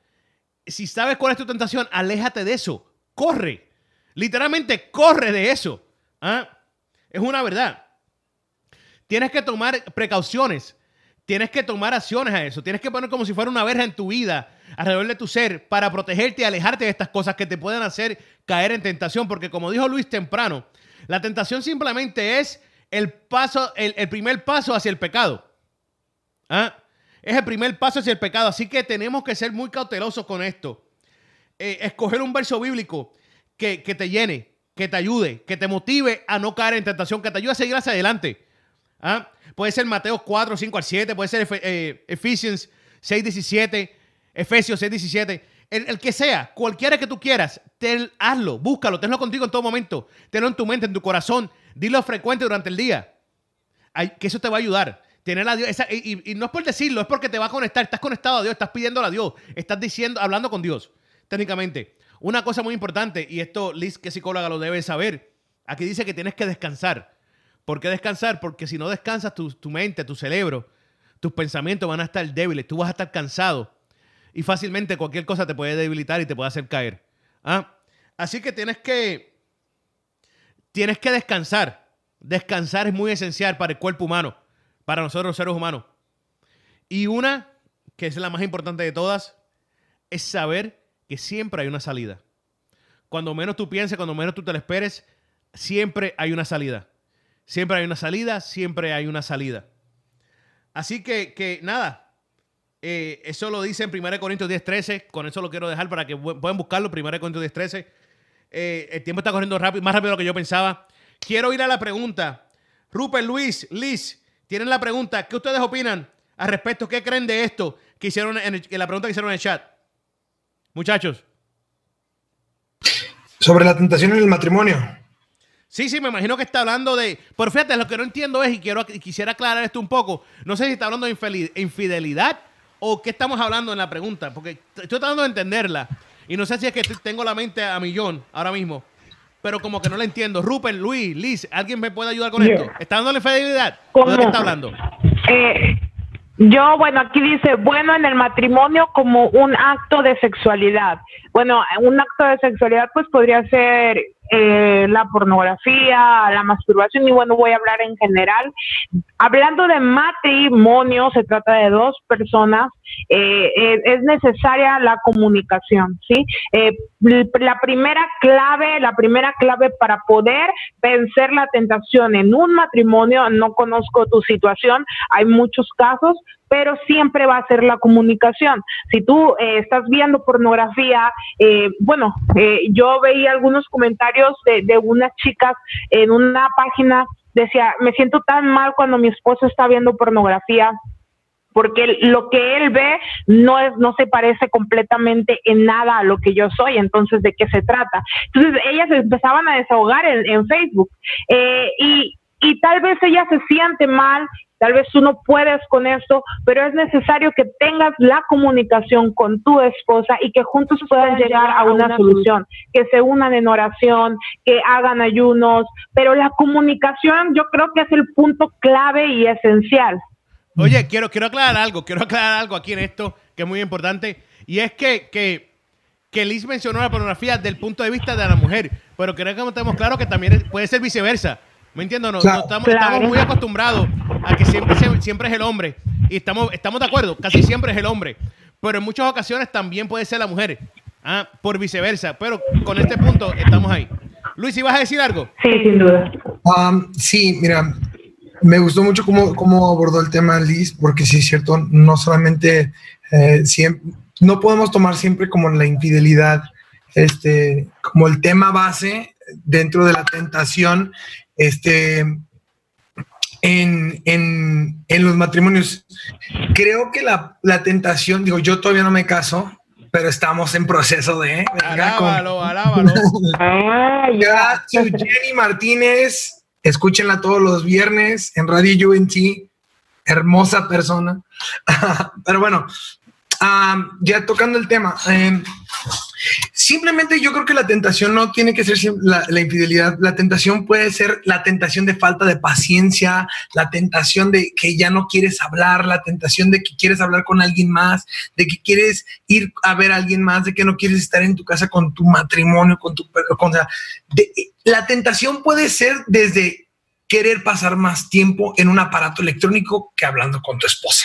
Si sabes cuál es tu tentación, aléjate de eso. Corre. Literalmente corre de eso. ¿ah? Es una verdad. Tienes que tomar precauciones. Tienes que tomar acciones a eso. Tienes que poner como si fuera una verja en tu vida, alrededor de tu ser, para protegerte y alejarte de estas cosas que te pueden hacer caer en tentación. Porque como dijo Luis temprano, la tentación simplemente es el paso, el, primer paso hacia el pecado. ¿ah? Es el primer paso hacia el pecado. Así que tenemos que ser muy cautelosos con esto. Eh, escoger un verso bíblico que, te llene, que te ayude, que te motive a no caer en tentación, que te ayude a seguir hacia adelante. ¿Ah? Puede ser Mateo 4, 5 al 7, puede ser eh, Ephesians 6, 17, Efesios 6, 17. El, que sea, cualquiera que tú quieras, hazlo, búscalo, tenlo contigo en todo momento, tenlo en tu mente, en tu corazón, dilo frecuente durante el día. que eso te va a ayudar. Tener a Dios, y, y, no es por decirlo, es porque te va a conectar, estás conectado a Dios, estás pidiéndole a Dios, estás diciendo, hablando con Dios, técnicamente. Una cosa muy importante, y esto Liz, que psicóloga, lo debe saber. Aquí dice que tienes que descansar. ¿Por qué descansar? Porque si no descansas, tu, mente, tu cerebro, tus pensamientos van a estar débiles, tú vas a estar cansado. Y fácilmente cualquier cosa te puede debilitar y te puede hacer caer. ¿Ah? Así que tienes que. Tienes que descansar. Descansar es muy esencial para el cuerpo humano, para nosotros los seres humanos. Y una, que es la más importante de todas, es saber que siempre hay una salida. Cuando menos tú pienses, cuando menos tú te lo esperes, siempre hay una salida. Siempre hay una salida, siempre hay una salida. Así que, que nada, eh, eso lo dice en 1 Corintios 10, 13. Con eso lo quiero dejar para que puedan buscarlo. 1 Corintios 10, 13. Eh, el tiempo está corriendo rápido, más rápido de lo que yo pensaba. Quiero ir a la pregunta. Rupert, Luis, Liz, tienen la pregunta. ¿Qué ustedes opinan al respecto? ¿Qué creen de esto que hicieron en la pregunta que hicieron en el chat? Muchachos. Sobre la tentación en el matrimonio. Sí, sí, me imagino que está hablando de. Pero fíjate, lo que no entiendo es, y quiero quisiera aclarar esto un poco. No sé si está hablando de infidelidad o qué estamos hablando en la pregunta? Porque estoy tratando de entenderla. Y no sé si es que tengo la mente a millón ahora mismo. Pero como que no la entiendo. Rupert, Luis, Liz, ¿alguien me puede ayudar con Yeah. esto? ¿Está dándole fidelidad? ¿Cómo? ¿De qué está hablando? Eh, yo, bueno, aquí dice, bueno, en el matrimonio como un acto de sexualidad. Bueno, un acto de sexualidad pues podría ser eh, la pornografía, la masturbación y bueno, voy a hablar en general. Hablando de matrimonio, se trata de dos personas, eh, eh, es necesaria la comunicación, ¿sí? Eh, la primera clave, la primera clave para poder vencer la tentación en un matrimonio, no conozco tu situación, hay muchos casos, pero siempre va a ser la comunicación. Si tú eh, estás viendo pornografía, eh, bueno, eh, yo veía algunos comentarios de, unas chicas en una página, decía, me siento tan mal cuando mi esposo está viendo pornografía, porque lo que él ve no se parece completamente en nada a lo que yo soy entonces de qué se trata entonces ellas empezaban a desahogar en, Facebook y tal vez ella se siente mal tal vez tú no puedes con esto pero es necesario que tengas la comunicación con tu esposa y que juntos puedan llegar a una solución que se unan en oración que hagan ayunos pero la comunicación yo creo que es el punto clave y esencial Oye, quiero, quiero aclarar algo, quiero aclarar algo aquí en esto que es muy importante. Y es que, que, que Liz mencionó la pornografía del punto de vista de la mujer, pero creo que tenemos claro que también puede ser viceversa. ¿Me entiendes? No, Claro. no estamos, Claro. estamos muy acostumbrados a que siempre, siempre es el hombre. Y estamos, estamos de acuerdo, casi siempre es el hombre. Pero en muchas ocasiones también puede ser la mujer. Ah, por viceversa. Pero con este punto estamos ahí. Luis, ¿ibas a decir algo? sí sin duda Um, sí, mira, me gustó mucho cómo, cómo abordó el tema Liz, porque sí es cierto, no solamente, eh, siempre, no podemos tomar siempre como la infidelidad, este, como el tema base dentro de la tentación, este, en, en, en los matrimonios. Creo que la, la tentación, digo, yo todavía no me caso, pero estamos en proceso de... venga, con- Alábalo, alábalo. Ah, ya, Jenny Martínez, escúchenla todos los viernes en Radio UNT, hermosa persona. [laughs] Pero bueno, ah, ya tocando el tema, eh, simplemente yo creo que la tentación no tiene que ser la, la infidelidad, la tentación puede ser la tentación de falta de paciencia, la tentación de que ya no quieres hablar, la tentación de que quieres hablar con alguien más, de que quieres ir a ver a alguien más, de que no quieres estar en tu casa con tu matrimonio, con tu... Con, de- la tentación puede ser desde querer pasar más tiempo en un aparato electrónico que hablando con tu esposa.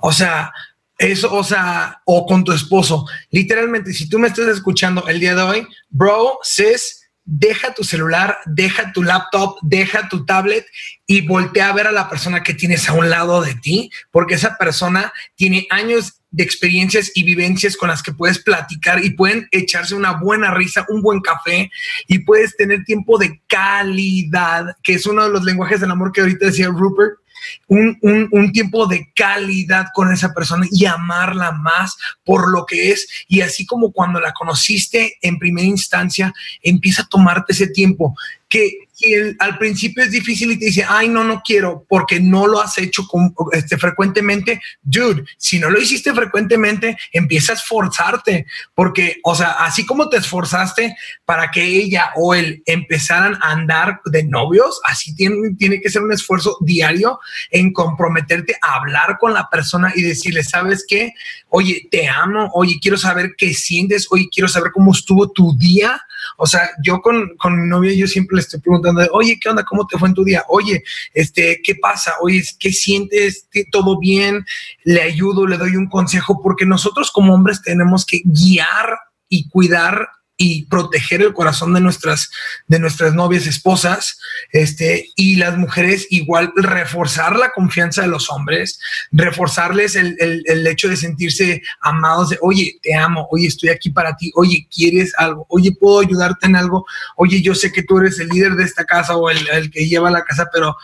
O sea, eso, o sea, o con tu esposo. Literalmente, si tú me estás escuchando el día de hoy, bro, sis, deja tu celular, deja tu laptop, deja tu tablet y voltea a ver a la persona que tienes a un lado de ti, porque esa persona tiene años de experiencias y vivencias con las que puedes platicar y pueden echarse una buena risa, un buen café y puedes tener tiempo de calidad, que es uno de los lenguajes del amor que ahorita decía Rupert. Un, un- tiempo de calidad con esa persona y amarla más por lo que es. Y así como cuando la conociste en primera instancia, empieza a tomarte ese tiempo que el- al principio es difícil y te dice, ay, no, no quiero, porque no lo has hecho con, este, frecuentemente. Dude, si no lo hiciste frecuentemente, empieza a esforzarte, porque, o sea, así como te esforzaste para que ella o él empezaran a andar de novios, así tiene, tiene que ser un esfuerzo diario en comprometerte a hablar con la persona y decirle, ¿sabes qué? Oye, te amo, oye, quiero saber qué sientes, oye, quiero saber cómo estuvo tu día. O sea, yo con, con mi novia, yo siempre le estoy preguntando, oye, ¿qué onda? ¿Cómo te fue en tu día? Oye, este, ¿qué pasa? Oye, ¿qué sientes? ¿Qué- ¿Todo bien? Le ayudo, le doy un consejo, porque nosotros como hombres tenemos que guiar y cuidar y proteger el corazón de nuestras, de nuestras novias, esposas, este, y las mujeres igual reforzar la confianza de los hombres, reforzarles el, el- el hecho de sentirse amados, de, oye, te amo, oye, estoy aquí para ti, oye, ¿quieres algo? Oye, ¿puedo ayudarte en algo? Oye, yo sé que tú eres el líder de esta casa o el, el que lleva la casa, pero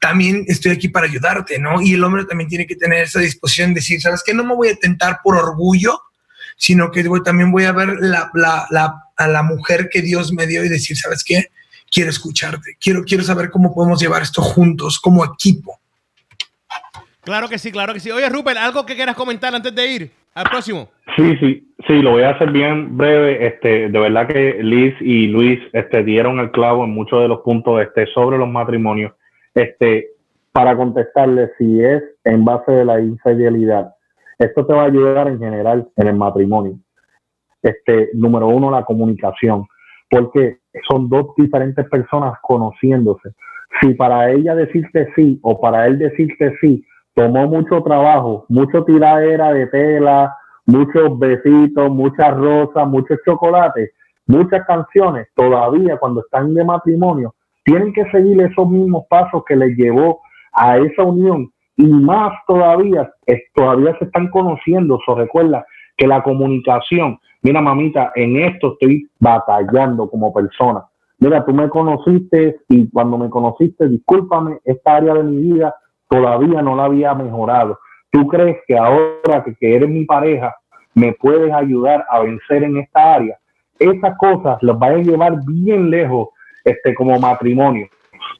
también estoy aquí para ayudarte, ¿no? Y el hombre también tiene que tener esa disposición de decir, ¿sabes qué? No me voy a tentar por orgullo, sino que voy- también voy a ver la, la- la- a la mujer que Dios me dio y decir, ¿sabes qué? Quiero escucharte, quiero, quiero saber cómo podemos llevar esto juntos como equipo. Claro que sí, claro que sí. Oye, Rupert, ¿algo que quieras comentar antes de ir al próximo? Sí, sí, sí, lo voy a hacer bien breve. Este, de verdad que Liz y Luis este, dieron el clavo en muchos de los puntos este, sobre los matrimonios. Este, para contestarle si es en base de la infidelidad, esto te va a ayudar en general en el matrimonio. Este, número uno, la comunicación, porque son dos diferentes personas conociéndose. Si para ella decirte sí o para él decirte sí tomó mucho trabajo, mucho tiradera de tela, muchos besitos, muchas rosas, muchos chocolates, muchas canciones, todavía cuando están de matrimonio, tienen que seguir esos mismos pasos que les llevó a esa unión y más todavía, todavía se están conociendo, so recuerda que la comunicación, mira mamita, en esto estoy batallando como persona. Mira, tú me conociste y cuando me conociste, discúlpame, esta área de mi vida todavía no la había mejorado. ¿Tú crees que ahora que, que eres mi pareja, me puedes ayudar a vencer en esta área? Esas cosas las van a llevar bien lejos este, como matrimonio.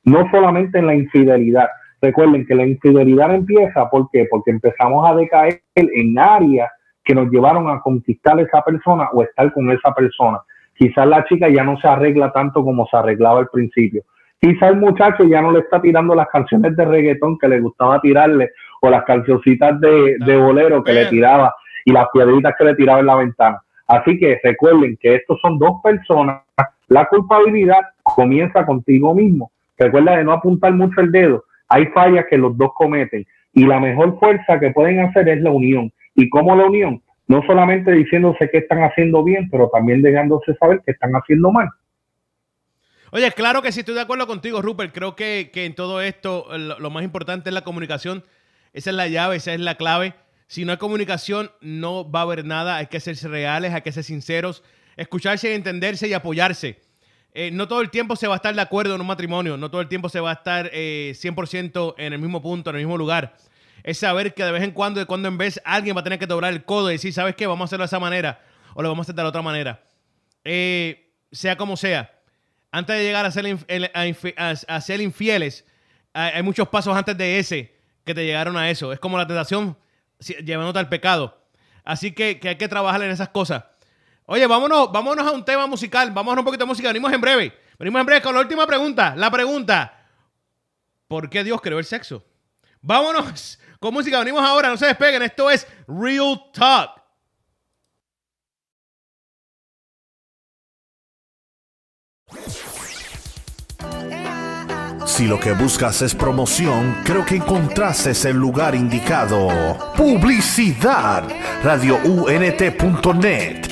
No solamente en la infidelidad. Recuerden que la infidelidad empieza ¿por qué? porque empezamos a decaer en áreas que nos llevaron a conquistar a esa persona o estar con esa persona. Quizás la chica ya no se arregla tanto como se arreglaba al principio. Quizá el muchacho ya no le está tirando las canciones de reggaetón que le gustaba tirarle o las cancioncitas de, de bolero que le tiraba y las piedritas que le tiraba en la ventana. Así que recuerden que estos son dos personas. La culpabilidad comienza contigo mismo. Recuerda de no apuntar mucho el dedo. Hay fallas que los dos cometen y la mejor fuerza que pueden hacer es la unión. ¿Y cómo la unión? No solamente diciéndose que están haciendo bien, pero también dejándose saber que están haciendo mal. Oye, claro que sí, estoy de acuerdo contigo, Rupert. Creo que, en todo esto lo, lo, más importante es la comunicación. Esa es la llave, esa es la clave. Si no hay comunicación, no va a haber nada. Hay que ser reales, hay que ser sinceros, escucharse, entenderse y apoyarse. Eh, no todo el tiempo se va a estar de acuerdo en un matrimonio, no todo el tiempo se va a estar eh, 100% en el mismo punto, en el mismo lugar. Es saber que de vez en cuando, de cuando en vez, alguien va a tener que doblar el codo y decir, ¿sabes qué? Vamos a hacerlo de esa manera o lo vamos a hacer de otra manera. Eh, sea como sea antes de llegar a ser, a, ser infieles, hay, muchos pasos antes de ese que te llegaron a eso. Es como la tentación llevándote al pecado. Así que, hay que trabajar en esas cosas. Oye, vámonos, vámonos a un tema musical. Vámonos un poquito de música. Venimos en breve. Venimos en breve con la última pregunta. La pregunta: ¿Por qué Dios creó el sexo? Vámonos con música. Venimos ahora. No se despeguen. Esto es Real Talk. Si lo que buscas es promoción, creo que encontraste el lugar indicado. Publicidad. RadioUNT.net.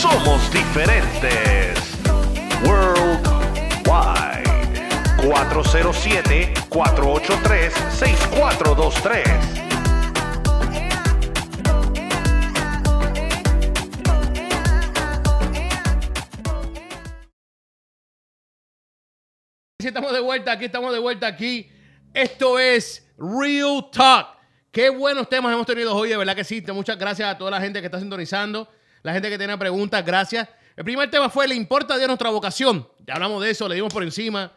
Somos diferentes. Worldwide. 407-483-6423. estamos de vuelta aquí, estamos de vuelta aquí. Esto es Real Talk. Qué buenos temas hemos tenido hoy, de verdad que sí. Muchas gracias a toda la gente que está sintonizando, la gente que tiene preguntas, gracias. El primer tema fue, ¿le importa a Dios nuestra vocación? Ya hablamos de eso, le dimos por encima.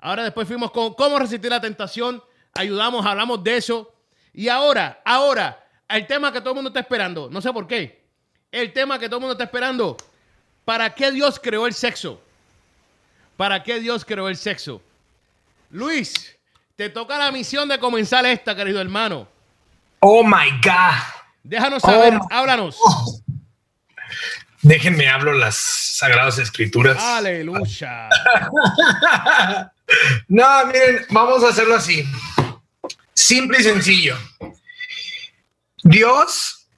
Ahora después fuimos con cómo resistir la tentación, ayudamos, hablamos de eso. Y ahora, ahora, el tema que todo el mundo está esperando, no sé por qué, el tema que todo el mundo está esperando, ¿para qué Dios creó el sexo? ¿Para qué Dios creó el sexo? Luis, te toca la misión de comenzar esta, querido hermano. Oh my God. Déjanos saber, oh háblanos. Déjenme hablo las sagradas escrituras. Aleluya. [laughs] no, miren, vamos a hacerlo así. Simple y sencillo. Dios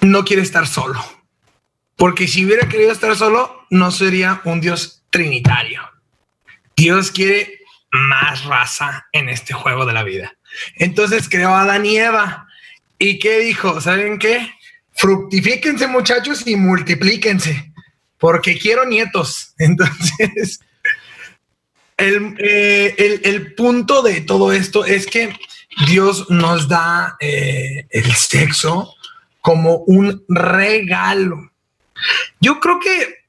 no quiere estar solo. Porque si hubiera querido estar solo, no sería un Dios trinitario. Dios quiere más raza en este juego de la vida. Entonces creó a Adán y Eva. ¿Y qué dijo? ¿Saben qué? Fructifíquense muchachos y multiplíquense, porque quiero nietos. [laughs] Entonces, el, eh, el- el punto de todo esto es que Dios nos da eh, el sexo como un regalo. Yo creo que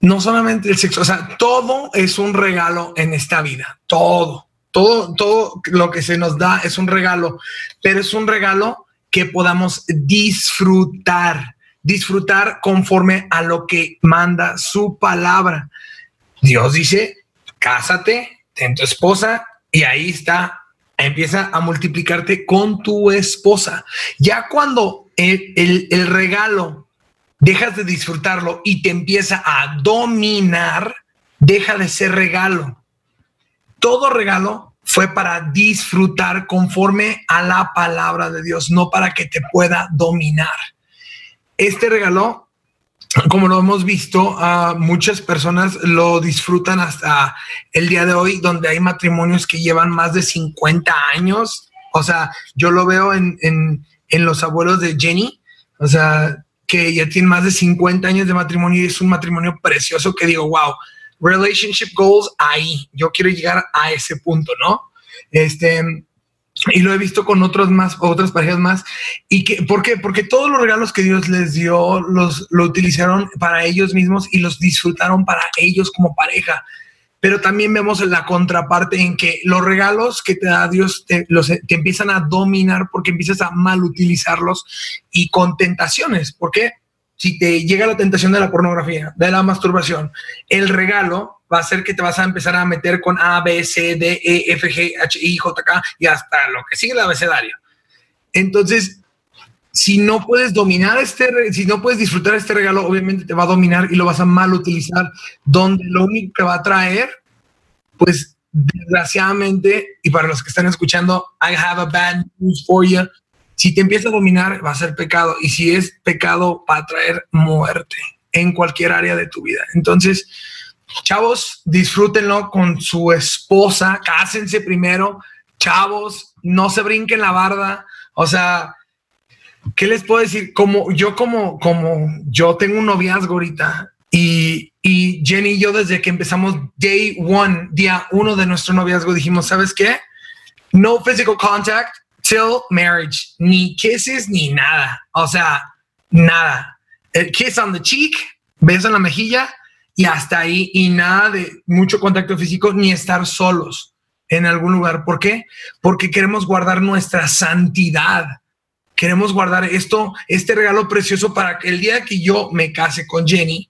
no solamente el sexo, o sea, todo es un regalo en esta vida, todo, todo, todo lo que se nos da es un regalo, pero es un regalo que podamos disfrutar, disfrutar conforme a lo que manda su palabra. Dios dice, cásate, ten tu esposa y ahí está, empieza a multiplicarte con tu esposa. Ya cuando el, el- el regalo dejas de disfrutarlo y te empieza a dominar, deja de ser regalo. Todo regalo fue para disfrutar conforme a la palabra de Dios, no para que te pueda dominar. Este regalo, como lo hemos visto, a muchas personas lo disfrutan hasta el día de hoy, donde hay matrimonios que llevan más de 50 años. O sea, yo lo veo en, en- en los abuelos de Jenny, o sea, que ya tienen más de 50 años de matrimonio y es un matrimonio precioso que digo, wow, relationship goals ahí. Yo quiero llegar a ese punto, ¿no? Este, y lo he visto con otros más, otras parejas más. ¿Y que, por qué? Porque todos los regalos que Dios les dio los lo utilizaron para ellos mismos y los disfrutaron para ellos como pareja. Pero también vemos la contraparte en que los regalos que te da Dios te, los, te empiezan a dominar porque empiezas a mal utilizarlos y con tentaciones. ¿Por qué? Si te llega la tentación de la pornografía, de la masturbación, el regalo va a ser que te vas a empezar a meter con A, B, C, D, E, F, G, H, I, J, K y hasta lo que sigue el abecedario. Entonces, si no puedes dominar este, si no puedes disfrutar este regalo, obviamente te va a dominar y lo vas a mal utilizar, donde lo único que va a traer, pues desgraciadamente, y para los que están escuchando, I have a bad news for you. Si te empieza a dominar, va a ser pecado. Y si es pecado, va a traer muerte en cualquier área de tu vida. Entonces, chavos, disfrútenlo con su esposa, cásense primero. Chavos, no se brinquen la barda. O sea, ¿qué les puedo decir? Como yo, como, como yo tengo un noviazgo ahorita y, y Jenny y yo desde que empezamos day one, día uno de nuestro noviazgo, dijimos, ¿sabes qué? No physical contact till marriage, ni kisses ni nada. O sea, nada. El kiss on the cheek, beso en la mejilla y hasta ahí y nada de mucho contacto físico ni estar solos en algún lugar. ¿Por qué? Porque queremos guardar nuestra santidad. Queremos guardar esto, este regalo precioso para que el día que yo me case con Jenny,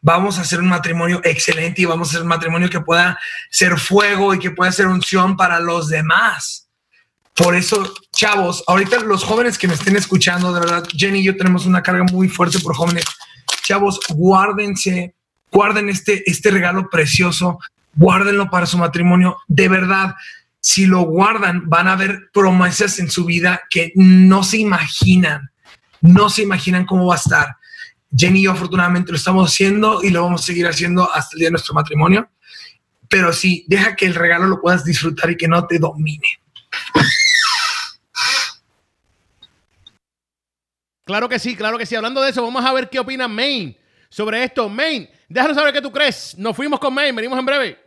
vamos a hacer un matrimonio excelente y vamos a hacer un matrimonio que pueda ser fuego y que pueda ser unción para los demás. Por eso, chavos, ahorita los jóvenes que me estén escuchando, de verdad, Jenny y yo tenemos una carga muy fuerte por jóvenes. Chavos, guárdense, guarden este, este regalo precioso, guárdenlo para su matrimonio. De verdad, si lo guardan, van a ver promesas en su vida que no se imaginan, no se imaginan cómo va a estar. Jenny y yo afortunadamente lo estamos haciendo y lo vamos a seguir haciendo hasta el día de nuestro matrimonio. Pero sí, deja que el regalo lo puedas disfrutar y que no te domine. Claro que sí, claro que sí. Hablando de eso, vamos a ver qué opina Maine sobre esto. Maine, déjanos saber qué tú crees. Nos fuimos con Maine, venimos en breve.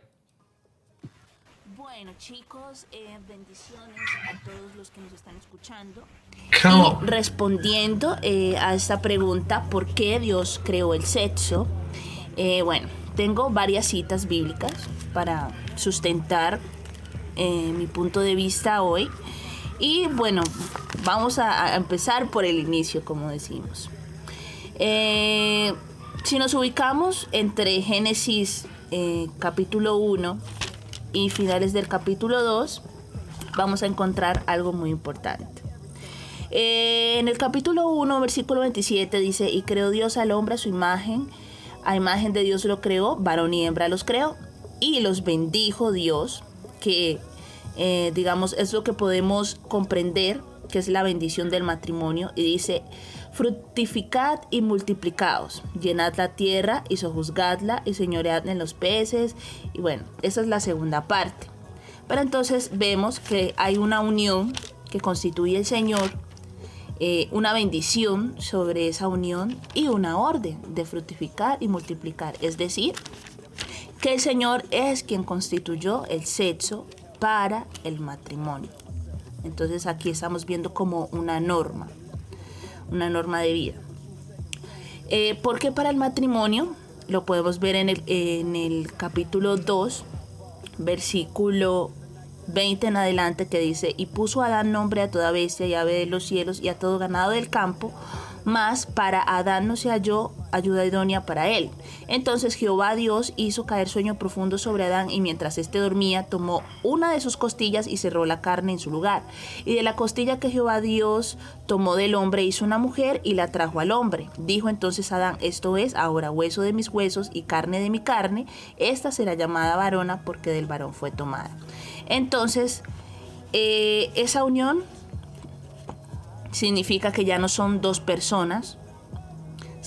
Bueno, chicos, eh, bendiciones a todos los que nos están escuchando. Y on. respondiendo eh, a esta pregunta, ¿por qué Dios creó el sexo? Eh, bueno, tengo varias citas bíblicas para sustentar eh, mi punto de vista hoy. Y bueno, vamos a, empezar por el inicio, como decimos. Eh, si nos ubicamos entre Génesis eh, capítulo 1 y finales del capítulo 2, vamos a encontrar algo muy importante. Eh, en el capítulo 1, versículo 27 dice, y creó Dios al hombre a su imagen, a imagen de Dios lo creó, varón y hembra los creó, y los bendijo Dios, que digamos es lo que podemos comprender, que es la bendición del matrimonio, y dice, fructificad y multiplicaos, llenad la tierra y sojuzgadla y señoread en los peces, y bueno, esa es la segunda parte. Pero entonces vemos que hay una unión que constituye el Señor eh, una bendición sobre esa unión y una orden de fructificar y multiplicar. Es decir, que el Señor es quien constituyó el sexo para el matrimonio. Entonces aquí estamos viendo como una norma, una norma de vida. Eh, porque para el matrimonio, lo podemos ver en el, en el capítulo 2, versículo 20 en adelante, que dice, y puso Adán nombre a toda bestia y ave de los cielos y a todo ganado del campo, mas para Adán no se halló ayuda idónea para él. Entonces Jehová Dios hizo caer sueño profundo sobre Adán y mientras éste dormía tomó una de sus costillas y cerró la carne en su lugar. Y de la costilla que Jehová Dios tomó del hombre hizo una mujer y la trajo al hombre. Dijo entonces Adán, esto es ahora hueso de mis huesos y carne de mi carne, esta será llamada varona porque del varón fue tomada. Entonces, eh, esa unión significa que ya no son dos personas,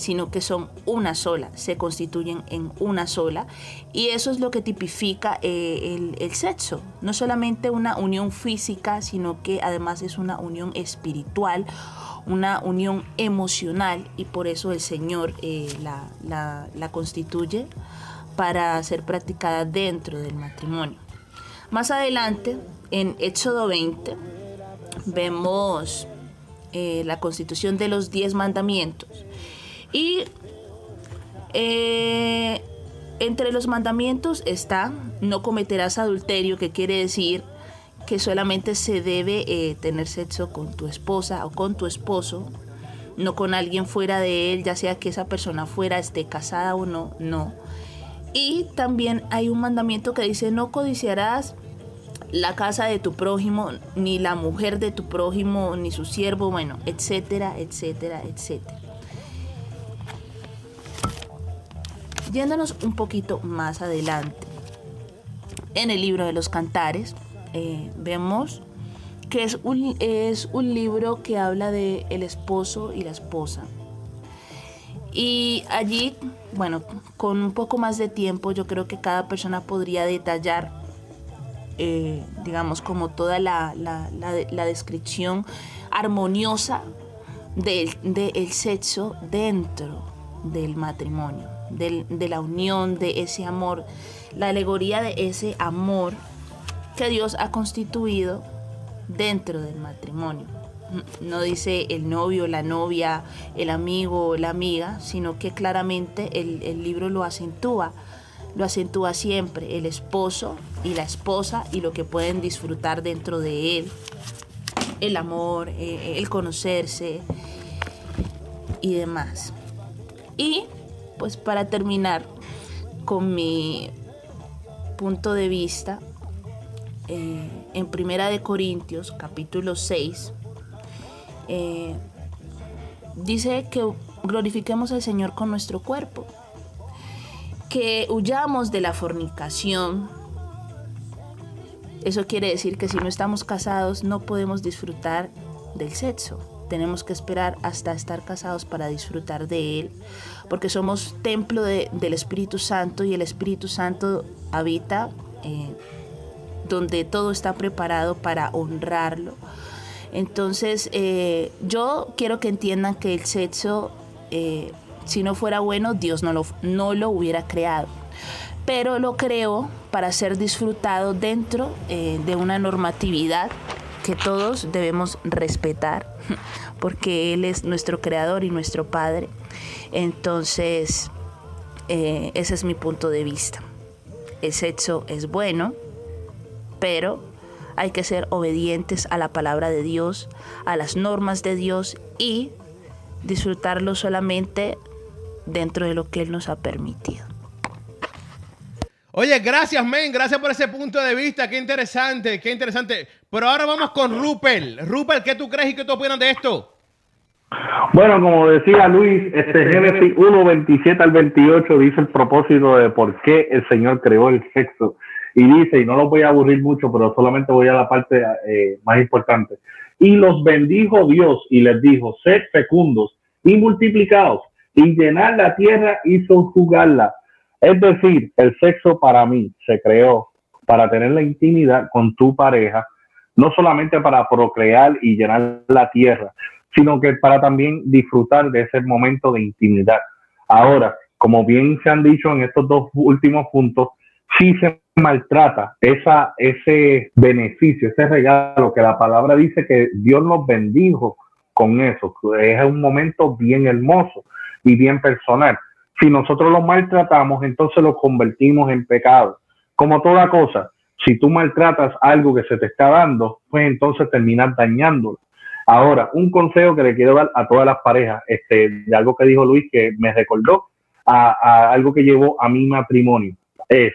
sino que son una sola, se constituyen en una sola. Y eso es lo que tipifica eh, el, sexo. No solamente una unión física, sino que además es una unión espiritual, una unión emocional, y por eso el Señor eh, la, la constituye para ser practicada dentro del matrimonio. Más adelante, en Éxodo 20, vemos eh, la constitución de los diez mandamientos. Y eh, entre los mandamientos está no cometerás adulterio, que quiere decir que solamente se debe eh, tener sexo con tu esposa o con tu esposo, no con alguien fuera de él, ya sea que esa persona fuera esté casada o no, no. Y también hay un mandamiento que dice no codiciarás la casa de tu prójimo, ni la mujer de tu prójimo, ni su siervo, bueno, etcétera, etcétera, etcétera. Yéndonos un poquito más adelante, en el libro de los cantares, eh, vemos que es un, es un libro que habla de el esposo y la esposa. Y allí, bueno, con un poco más de tiempo, yo creo que cada persona podría detallar eh, digamos, como toda la, la, la, descripción armoniosa del, sexo dentro del matrimonio, del, de la unión, de ese amor, la alegoría de ese amor que Dios ha constituido dentro del matrimonio. No dice el novio, la novia, el amigo la amiga, sino que claramente el, el libro lo acentúa lo acentúa siempre el esposo y la esposa y lo que pueden disfrutar dentro de él. El amor, eh, el conocerse y demás. Y pues para terminar con mi punto de vista, eh, en Primera de Corintios capítulo 6, eh, dice que glorifiquemos al Señor con nuestro cuerpo que huyamos de la fornicación. Eso quiere decir que si no estamos casados no podemos disfrutar del sexo. Tenemos que esperar hasta estar casados para disfrutar de él, porque somos templo del Espíritu Santo y el Espíritu Santo habita eh, donde todo está preparado para honrarlo. Entonces, eh, yo quiero que entiendan que el sexo eh, si no fuera bueno, Dios no lo, no lo hubiera creado. Pero lo creó para ser disfrutado dentro eh, de una normatividad que todos debemos respetar, [laughs] porque Él es nuestro creador y nuestro Padre. Entonces, ese es mi punto de vista. El sexo es bueno, pero hay que ser obedientes a la palabra de Dios, a las normas de Dios y disfrutarlo solamente dentro de lo que Él nos ha permitido. Oye, gracias, men. Gracias por ese punto de vista. Qué interesante, qué interesante. Pero ahora vamos con Rupel. Rupel, ¿qué tú crees y qué tú opinas de esto? Bueno, como decía Luis, este Génesis 1, 27 al 28 dice el propósito de por qué el Señor creó el sexo. Y dice, y no lo voy a aburrir mucho, pero solamente voy a la parte eh, más importante. Y los bendijo Dios y les dijo, sed fecundos y multiplicados y llenar la tierra y subjugarla. Es decir, el sexo para mí se creó para tener la intimidad con tu pareja, no solamente para procrear y llenar la tierra, sino que para también disfrutar de ese momento de intimidad. Ahora, como bien se han dicho en estos dos últimos puntos, si se maltrata esa, ese beneficio, ese regalo que la palabra dice que Dios nos bendijo con eso. Es un momento bien hermoso y bien personal. Si nosotros lo maltratamos, entonces lo convertimos en pecado. Como toda cosa, si tú maltratas algo que se te está dando, pues entonces terminas dañándolo. Ahora, un consejo que le quiero dar a todas las parejas, este, de algo que dijo Luis que me recordó a, a algo que llevó a mi matrimonio, es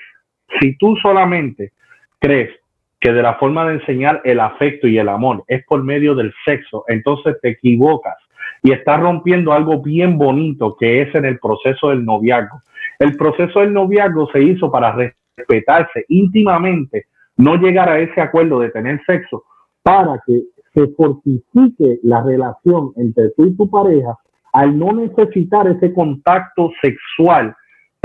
si tú solamente crees que de la forma de enseñar el afecto y el amor es por medio del sexo, entonces te equivocas y estás rompiendo algo bien bonito que es en el proceso del noviazgo. El proceso del noviazgo se hizo para respetarse íntimamente, no llegar a ese acuerdo de tener sexo para que se fortifique la relación entre tú y tu pareja al no necesitar ese contacto sexual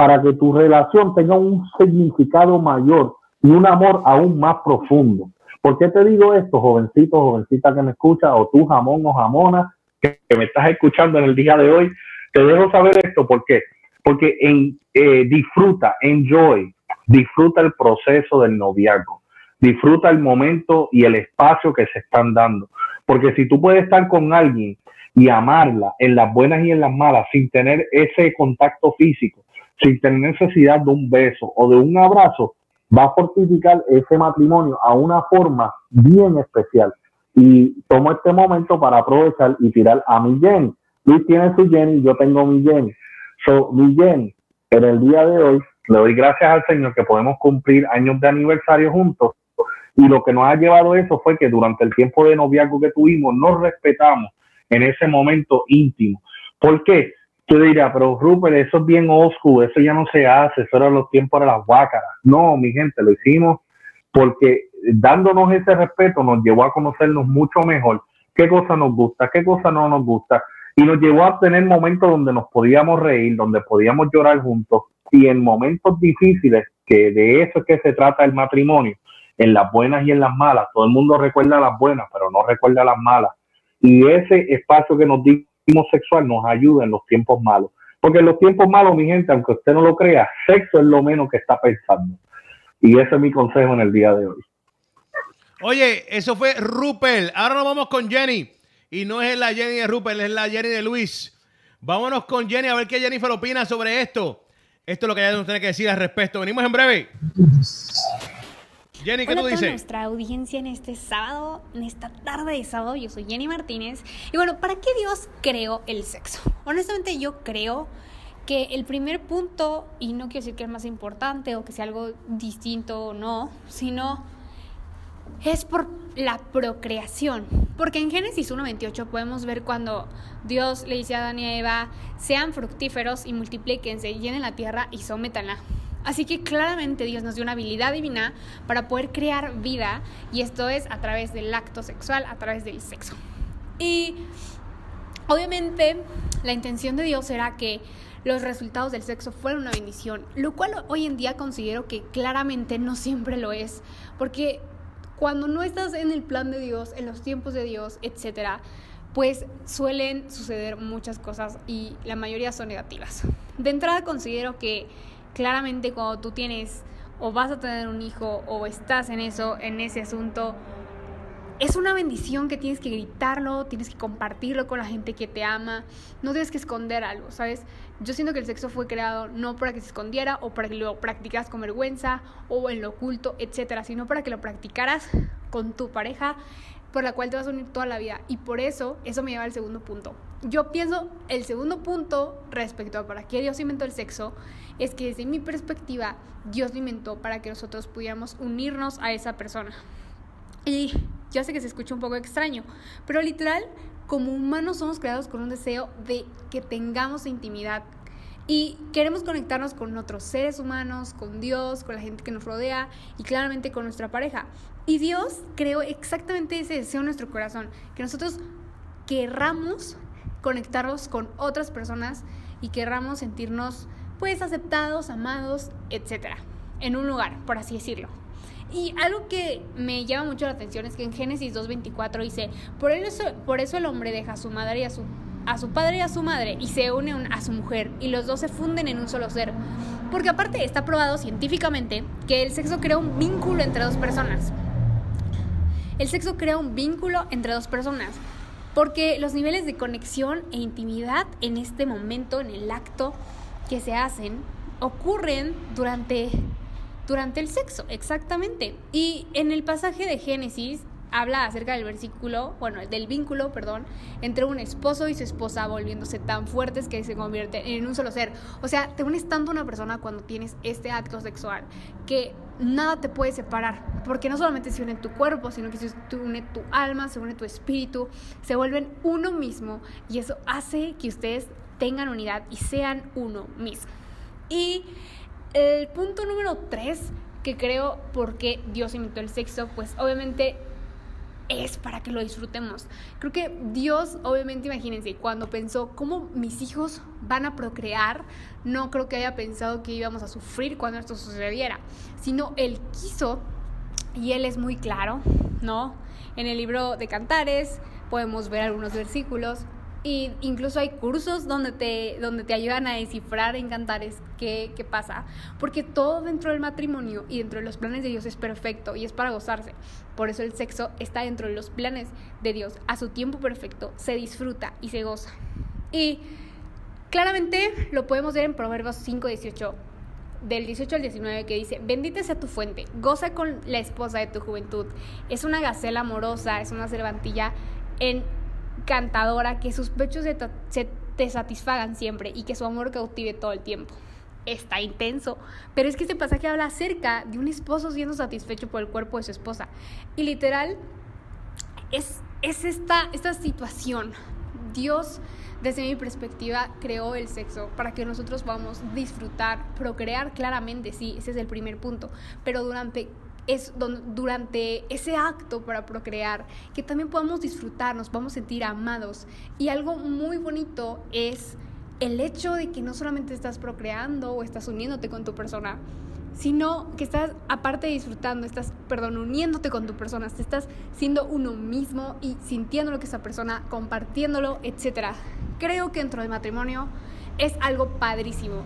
para que tu relación tenga un significado mayor y un amor aún más profundo. ¿Por qué te digo esto, jovencito, jovencita que me escucha, o tú, jamón o jamona, que, me estás escuchando en el día de hoy? Te dejo saber esto, ¿por qué? Porque eh, disfruta, enjoy, disfruta el proceso del noviazgo, disfruta el momento y el espacio que se están dando. Porque si tú puedes estar con alguien y amarla en las buenas y en las malas sin tener ese contacto físico, sin tener necesidad de un beso o de un abrazo, va a fortificar ese matrimonio a una forma bien especial. Y tomo este momento para aprovechar y tirar a mi Jenny. Luis tiene su Jenny, yo tengo mi Jenny. So, mi Jenny, en el día de hoy, le doy gracias al Señor que podemos cumplir años de aniversario juntos. Y lo que nos ha llevado eso fue que durante el tiempo de noviazgo que tuvimos, nos respetamos en ese momento íntimo. ¿Por qué? Tú dirás, pero Rupert, eso es bien oscuro, eso ya no se hace, eso era los tiempos de las guácaras. No, mi gente, lo hicimos porque dándonos ese respeto nos llevó a conocernos mucho mejor qué cosa nos gusta, qué cosa no nos gusta, y nos llevó a tener momentos donde nos podíamos reír, donde podíamos llorar juntos, y en momentos difíciles, que de eso es que se trata el matrimonio, en las buenas y en las malas, todo el mundo recuerda las buenas, pero no recuerda las malas. Y ese espacio que nos dio sexual nos ayuda en los tiempos malos. Porque en los tiempos malos, mi gente, aunque usted no lo crea, sexo es lo menos que está pensando. Y ese es mi consejo en el día de hoy. Oye, eso fue Rupert. Ahora nos vamos con Jenny. Y no es la Jenny de Rupert, es la Jenny de Luis. Vámonos con Jenny a ver qué Jennifer opina sobre esto. Esto es lo que ella nos tiene que decir al respecto. Venimos en breve. Jenny, ¿qué Hola tú a dices? nuestra audiencia en este sábado, en esta tarde de sábado. Yo soy Jenny Martínez. Y bueno, ¿para qué Dios creó el sexo? Honestamente, yo creo que el primer punto, y no quiero decir que es más importante o que sea algo distinto o no, sino es por la procreación. Porque en Génesis 1.28 podemos ver cuando Dios le dice a Adán y a Eva, sean fructíferos y multiplíquense, llenen la tierra y sométanla. Así que claramente Dios nos dio una habilidad divina para poder crear vida y esto es a través del acto sexual, a través del sexo. Y obviamente la intención de Dios era que los resultados del sexo fueran una bendición, lo cual hoy en día considero que claramente no siempre lo es, porque cuando no estás en el plan de Dios, en los tiempos de Dios, etcétera, pues suelen suceder muchas cosas y la mayoría son negativas. De entrada considero que claramente cuando tú tienes o vas a tener un hijo o estás en eso, en ese asunto, es una bendición que tienes que gritarlo, tienes que compartirlo con la gente que te ama, no tienes que esconder algo, ¿sabes? Yo siento que el sexo fue creado no para que se escondiera o para que lo practicaras con vergüenza o en lo oculto, etcétera, sino para que lo practicaras con tu pareja por la cual te vas a unir toda la vida. Y por eso, eso me lleva al segundo punto. Yo pienso, el segundo punto respecto a para qué Dios inventó el sexo, es que desde mi perspectiva, Dios lo inventó para que nosotros pudiéramos unirnos a esa persona. Y ya sé que se escucha un poco extraño, pero literal, como humanos somos creados con un deseo de que tengamos intimidad y queremos conectarnos con otros seres humanos, con Dios, con la gente que nos rodea y claramente con nuestra pareja. Y Dios creó exactamente ese deseo en nuestro corazón, que nosotros querramos conectarnos con otras personas y querramos sentirnos pues aceptados, amados, etc. en un lugar, por así decirlo. Y algo que me llama mucho la atención es que en Génesis 2.24 dice, por eso, por eso el hombre deja a su madre y a su, a su padre y a su madre y se une un- a su mujer y los dos se funden en un solo ser. Porque aparte está probado científicamente que el sexo crea un vínculo entre dos personas. El sexo crea un vínculo entre dos personas. Porque los niveles de conexión e intimidad en este momento, en el acto que se hacen, ocurren durante, durante el sexo, exactamente. Y en el pasaje de Génesis habla acerca del versículo, bueno, del vínculo, perdón, entre un esposo y su esposa volviéndose tan fuertes que se convierten en un solo ser. O sea, te unes tanto a una persona cuando tienes este acto sexual que nada te puede separar, porque no solamente se une tu cuerpo, sino que se une tu alma, se une tu espíritu, se vuelven uno mismo y eso hace que ustedes tengan unidad y sean uno mismo. Y el punto número tres que creo porque Dios inventó el sexo, pues obviamente es para que lo disfrutemos. Creo que Dios, obviamente, imagínense, cuando pensó cómo mis hijos van a procrear, no creo que haya pensado que íbamos a sufrir cuando esto sucediera, sino Él quiso, y Él es muy claro, ¿no? En el libro de Cantares podemos ver algunos versículos. Y incluso hay cursos donde te, donde te ayudan a descifrar en cantares qué, qué pasa. Porque todo dentro del matrimonio y dentro de los planes de Dios es perfecto y es para gozarse. Por eso el sexo está dentro de los planes de Dios. A su tiempo perfecto se disfruta y se goza. Y claramente lo podemos ver en Proverbios 5, 18 del 18 al 19 que dice, bendita sea tu fuente, goza con la esposa de tu juventud. Es una gacela amorosa, es una cervantilla encantadora, que sus pechos se te satisfagan siempre y que su amor cautive todo el tiempo. Está intenso, pero es que este pasaje habla acerca de un esposo siendo satisfecho por el cuerpo de su esposa. Y literal, es, es esta, esta situación. Dios, desde mi perspectiva, creó el sexo para que nosotros podamos disfrutar, procrear claramente, sí, ese es el primer punto, pero durante, es, durante ese acto para procrear, que también podamos disfrutar, nos podamos sentir amados. Y algo muy bonito es el hecho de que no solamente estás procreando o estás uniéndote con tu persona, sino que estás, aparte de disfrutando, estás, perdón, uniéndote con tu persona, te estás siendo uno mismo y sintiendo lo que esa persona, compartiéndolo, etc. Creo que dentro del matrimonio es algo padrísimo.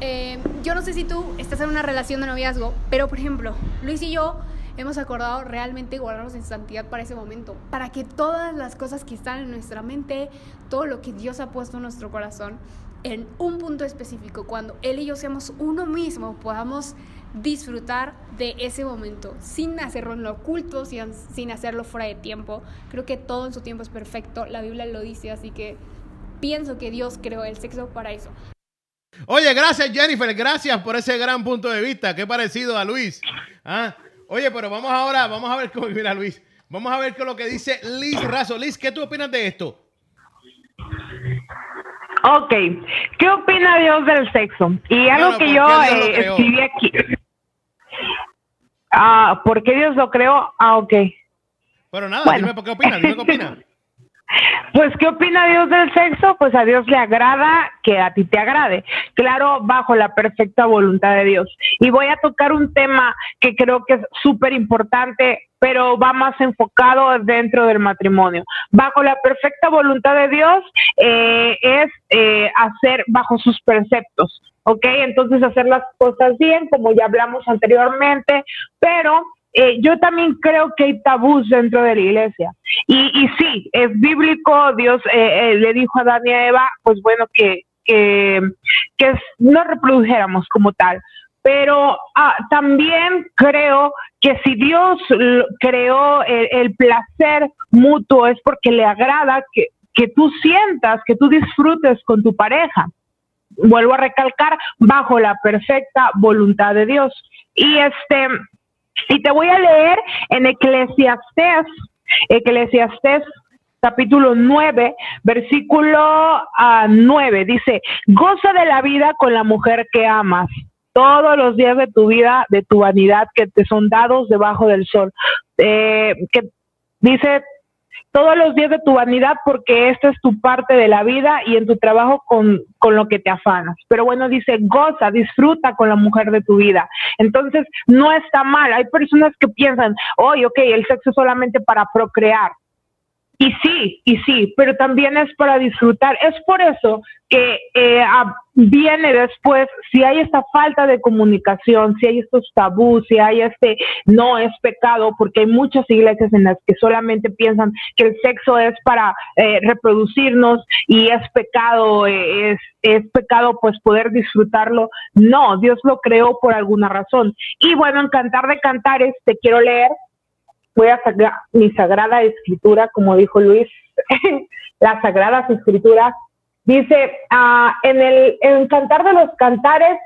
Eh, yo no sé si tú estás en una relación de noviazgo, pero por ejemplo, Luis y yo hemos acordado realmente guardarnos en santidad para ese momento, para que todas las cosas que están en nuestra mente, todo lo que Dios ha puesto en nuestro corazón, en un punto específico, cuando Él y yo seamos uno mismo, podamos disfrutar de ese momento, sin hacerlo en lo oculto, sin, sin hacerlo fuera de tiempo. Creo que todo en su tiempo es perfecto, la Biblia lo dice, así que pienso que Dios creó el sexo para eso. Oye, gracias Jennifer, gracias por ese gran punto de vista. Qué parecido a Luis. Ah, Oye, pero vamos ahora, vamos a ver cómo mira Luis. Vamos a ver qué es lo que dice Liz Razo. Liz, ¿qué tú opinas de esto? Ok, ¿qué opina Dios del sexo? Y algo que ¿por yo eh, escribí aquí. Ah, ¿por qué Dios lo creó? Ah, ok. Pero nada, Bueno. dime por qué opinas, dime qué opinas. [laughs] Pues, ¿qué opina Dios del sexo? Pues a Dios le agrada que a ti te agrade. Claro, bajo la perfecta voluntad de Dios. Y voy a tocar un tema que creo que es súper importante, pero va más enfocado dentro del matrimonio. Bajo la perfecta voluntad de Dios eh, es eh, hacer bajo sus preceptos. ¿Ok? Entonces hacer las cosas bien, como ya hablamos anteriormente, pero eh, yo también creo que hay tabús dentro de la iglesia. Y, y sí, es bíblico, Dios eh, eh, le dijo a Adán a Eva, pues bueno, que, que, no reprodujéramos como tal. Pero ah, también creo que si Dios creó el, el placer mutuo es porque le agrada que, que tú sientas, que tú disfrutes con tu pareja vuelvo a recalcar, bajo la perfecta voluntad de Dios. Y este, y te voy a leer en Eclesiastés, Eclesiastés capítulo 9, versículo ah, 9, dice, goza de la vida con la mujer que amas todos los días de tu vida, de tu vanidad que te son dados debajo del sol. Eh, que dice todos los días de tu vanidad porque esta es tu parte de la vida y en tu trabajo con, con lo que te afanas. Pero bueno, dice, goza, disfruta con la mujer de tu vida. Entonces, no está mal. Hay personas que piensan, oye, ok, el sexo es solamente para procrear. Y sí, y sí, pero también es para disfrutar. Es por eso que eh, viene después, si hay esta falta de comunicación, si hay estos tabús, si hay este no es pecado, porque hay muchas iglesias en las que solamente piensan que el sexo es para eh, reproducirnos y es pecado, eh, es, es pecado pues poder disfrutarlo. No, Dios lo creó por alguna razón. Y bueno, en Cantar de Cantares, te quiero leer voy a sacar mi sagrada escritura, como dijo Luis, [laughs] las sagradas escrituras. Dice, ah, en el Cantar de los Cantares,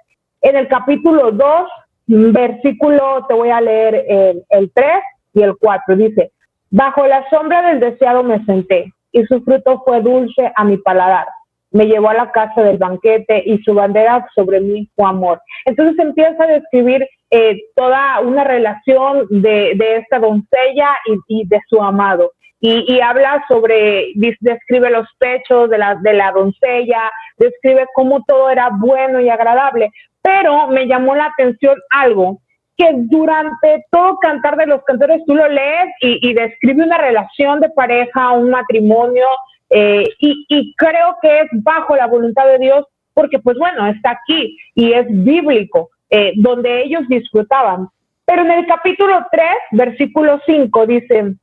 en el capítulo 2, versículo, te voy a leer el, el 3 y el 4, dice, bajo la sombra del deseado me senté, y su fruto fue dulce a mi paladar. Me llevó a la casa del banquete y su bandera sobre mí fue amor. Entonces empieza a describir eh, toda una relación de, esta doncella y de su amado. Y, habla sobre, describe los pechos de la, doncella, describe cómo todo era bueno y agradable. Pero me llamó la atención algo, que durante todo Cantar de los Cantores tú lo lees y, describe una relación de pareja, un matrimonio, eh, y, creo que es bajo la voluntad de Dios, porque pues bueno, está aquí y es bíblico, eh, donde ellos disfrutaban. Pero en el capítulo 3, versículo 5, dice,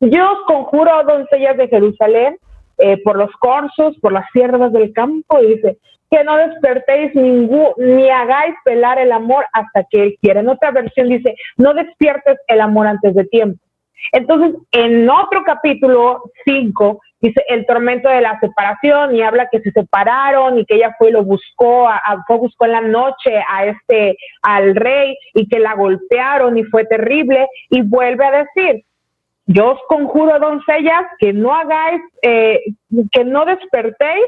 yo conjuro, oh doncellas de Jerusalén, eh, por los corzos, por las siervas del campo, y dice, que no despertéis ningún, ni hagáis pelar el amor hasta que Él quiera. En otra versión dice, no despiertes el amor antes de tiempo. Entonces, en otro capítulo 5, dice el tormento de la separación y habla que se separaron y que ella fue y lo buscó, a, a- fue buscó en la noche a este, al rey y que la golpearon y fue terrible y vuelve a decir, yo os conjuro, doncellas, que no hagáis, eh, que no despertéis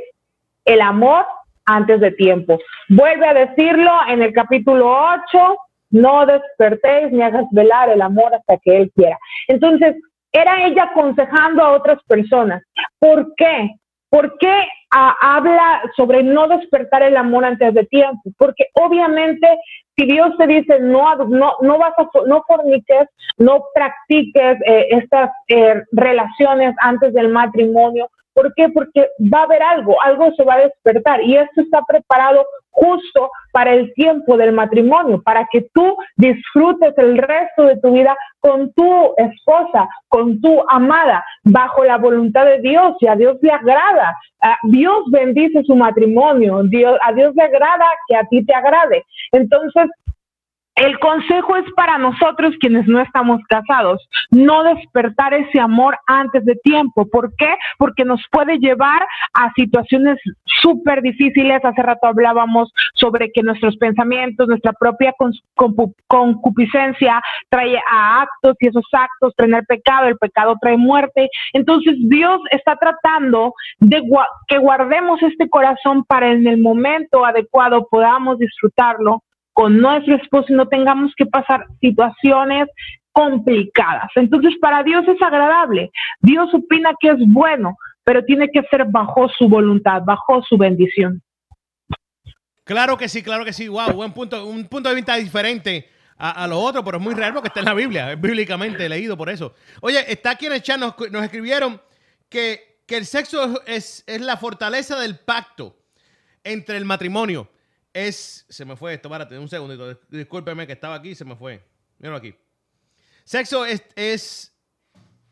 el amor antes de tiempo. Vuelve a decirlo en el capítulo 8, no despertéis ni hagas velar el amor hasta que Él quiera. Entonces, era ella aconsejando a otras personas. ¿Por qué? ¿Por qué ah, habla sobre no despertar el amor antes de tiempo? Porque obviamente si Dios te dice no, no, no vas a, no forniques, no practiques eh, estas eh, relaciones antes del matrimonio, ¿por qué? Porque va a haber algo, algo se va a despertar y esto está preparado justo para el tiempo del matrimonio, para que tú disfrutes el resto de tu vida con tu esposa, con tu amada, bajo la voluntad de Dios y a Dios le agrada. Ah, Dios bendice su matrimonio, Dios, a Dios le agrada que a ti te agrade. Entonces, el consejo es para nosotros quienes no estamos casados, no despertar ese amor antes de tiempo. ¿Por qué? Porque nos puede llevar a situaciones súper difíciles. Hace rato hablábamos sobre que nuestros pensamientos, nuestra propia concupiscencia trae a actos y esos actos traen el pecado, el pecado trae muerte. Entonces Dios está tratando de que guardemos este corazón para en el momento adecuado podamos disfrutarlo con nuestro esposo y no tengamos que pasar situaciones complicadas. Entonces, para Dios es agradable. Dios opina que es bueno, pero tiene que ser bajo su voluntad, bajo su bendición. Claro que sí, claro que sí. Wow. Un punto de vista diferente a, a lo otro, pero es muy real porque está en la Biblia, es bíblicamente leído por eso. Oye, está aquí en el chat, nos, nos escribieron que, que el sexo es, es la fortaleza del pacto entre el matrimonio. Es. Se me fue esto, párate, un segundito. dis- Discúlpeme que estaba aquí y se me fue. Míralo aquí. Sexo es, es,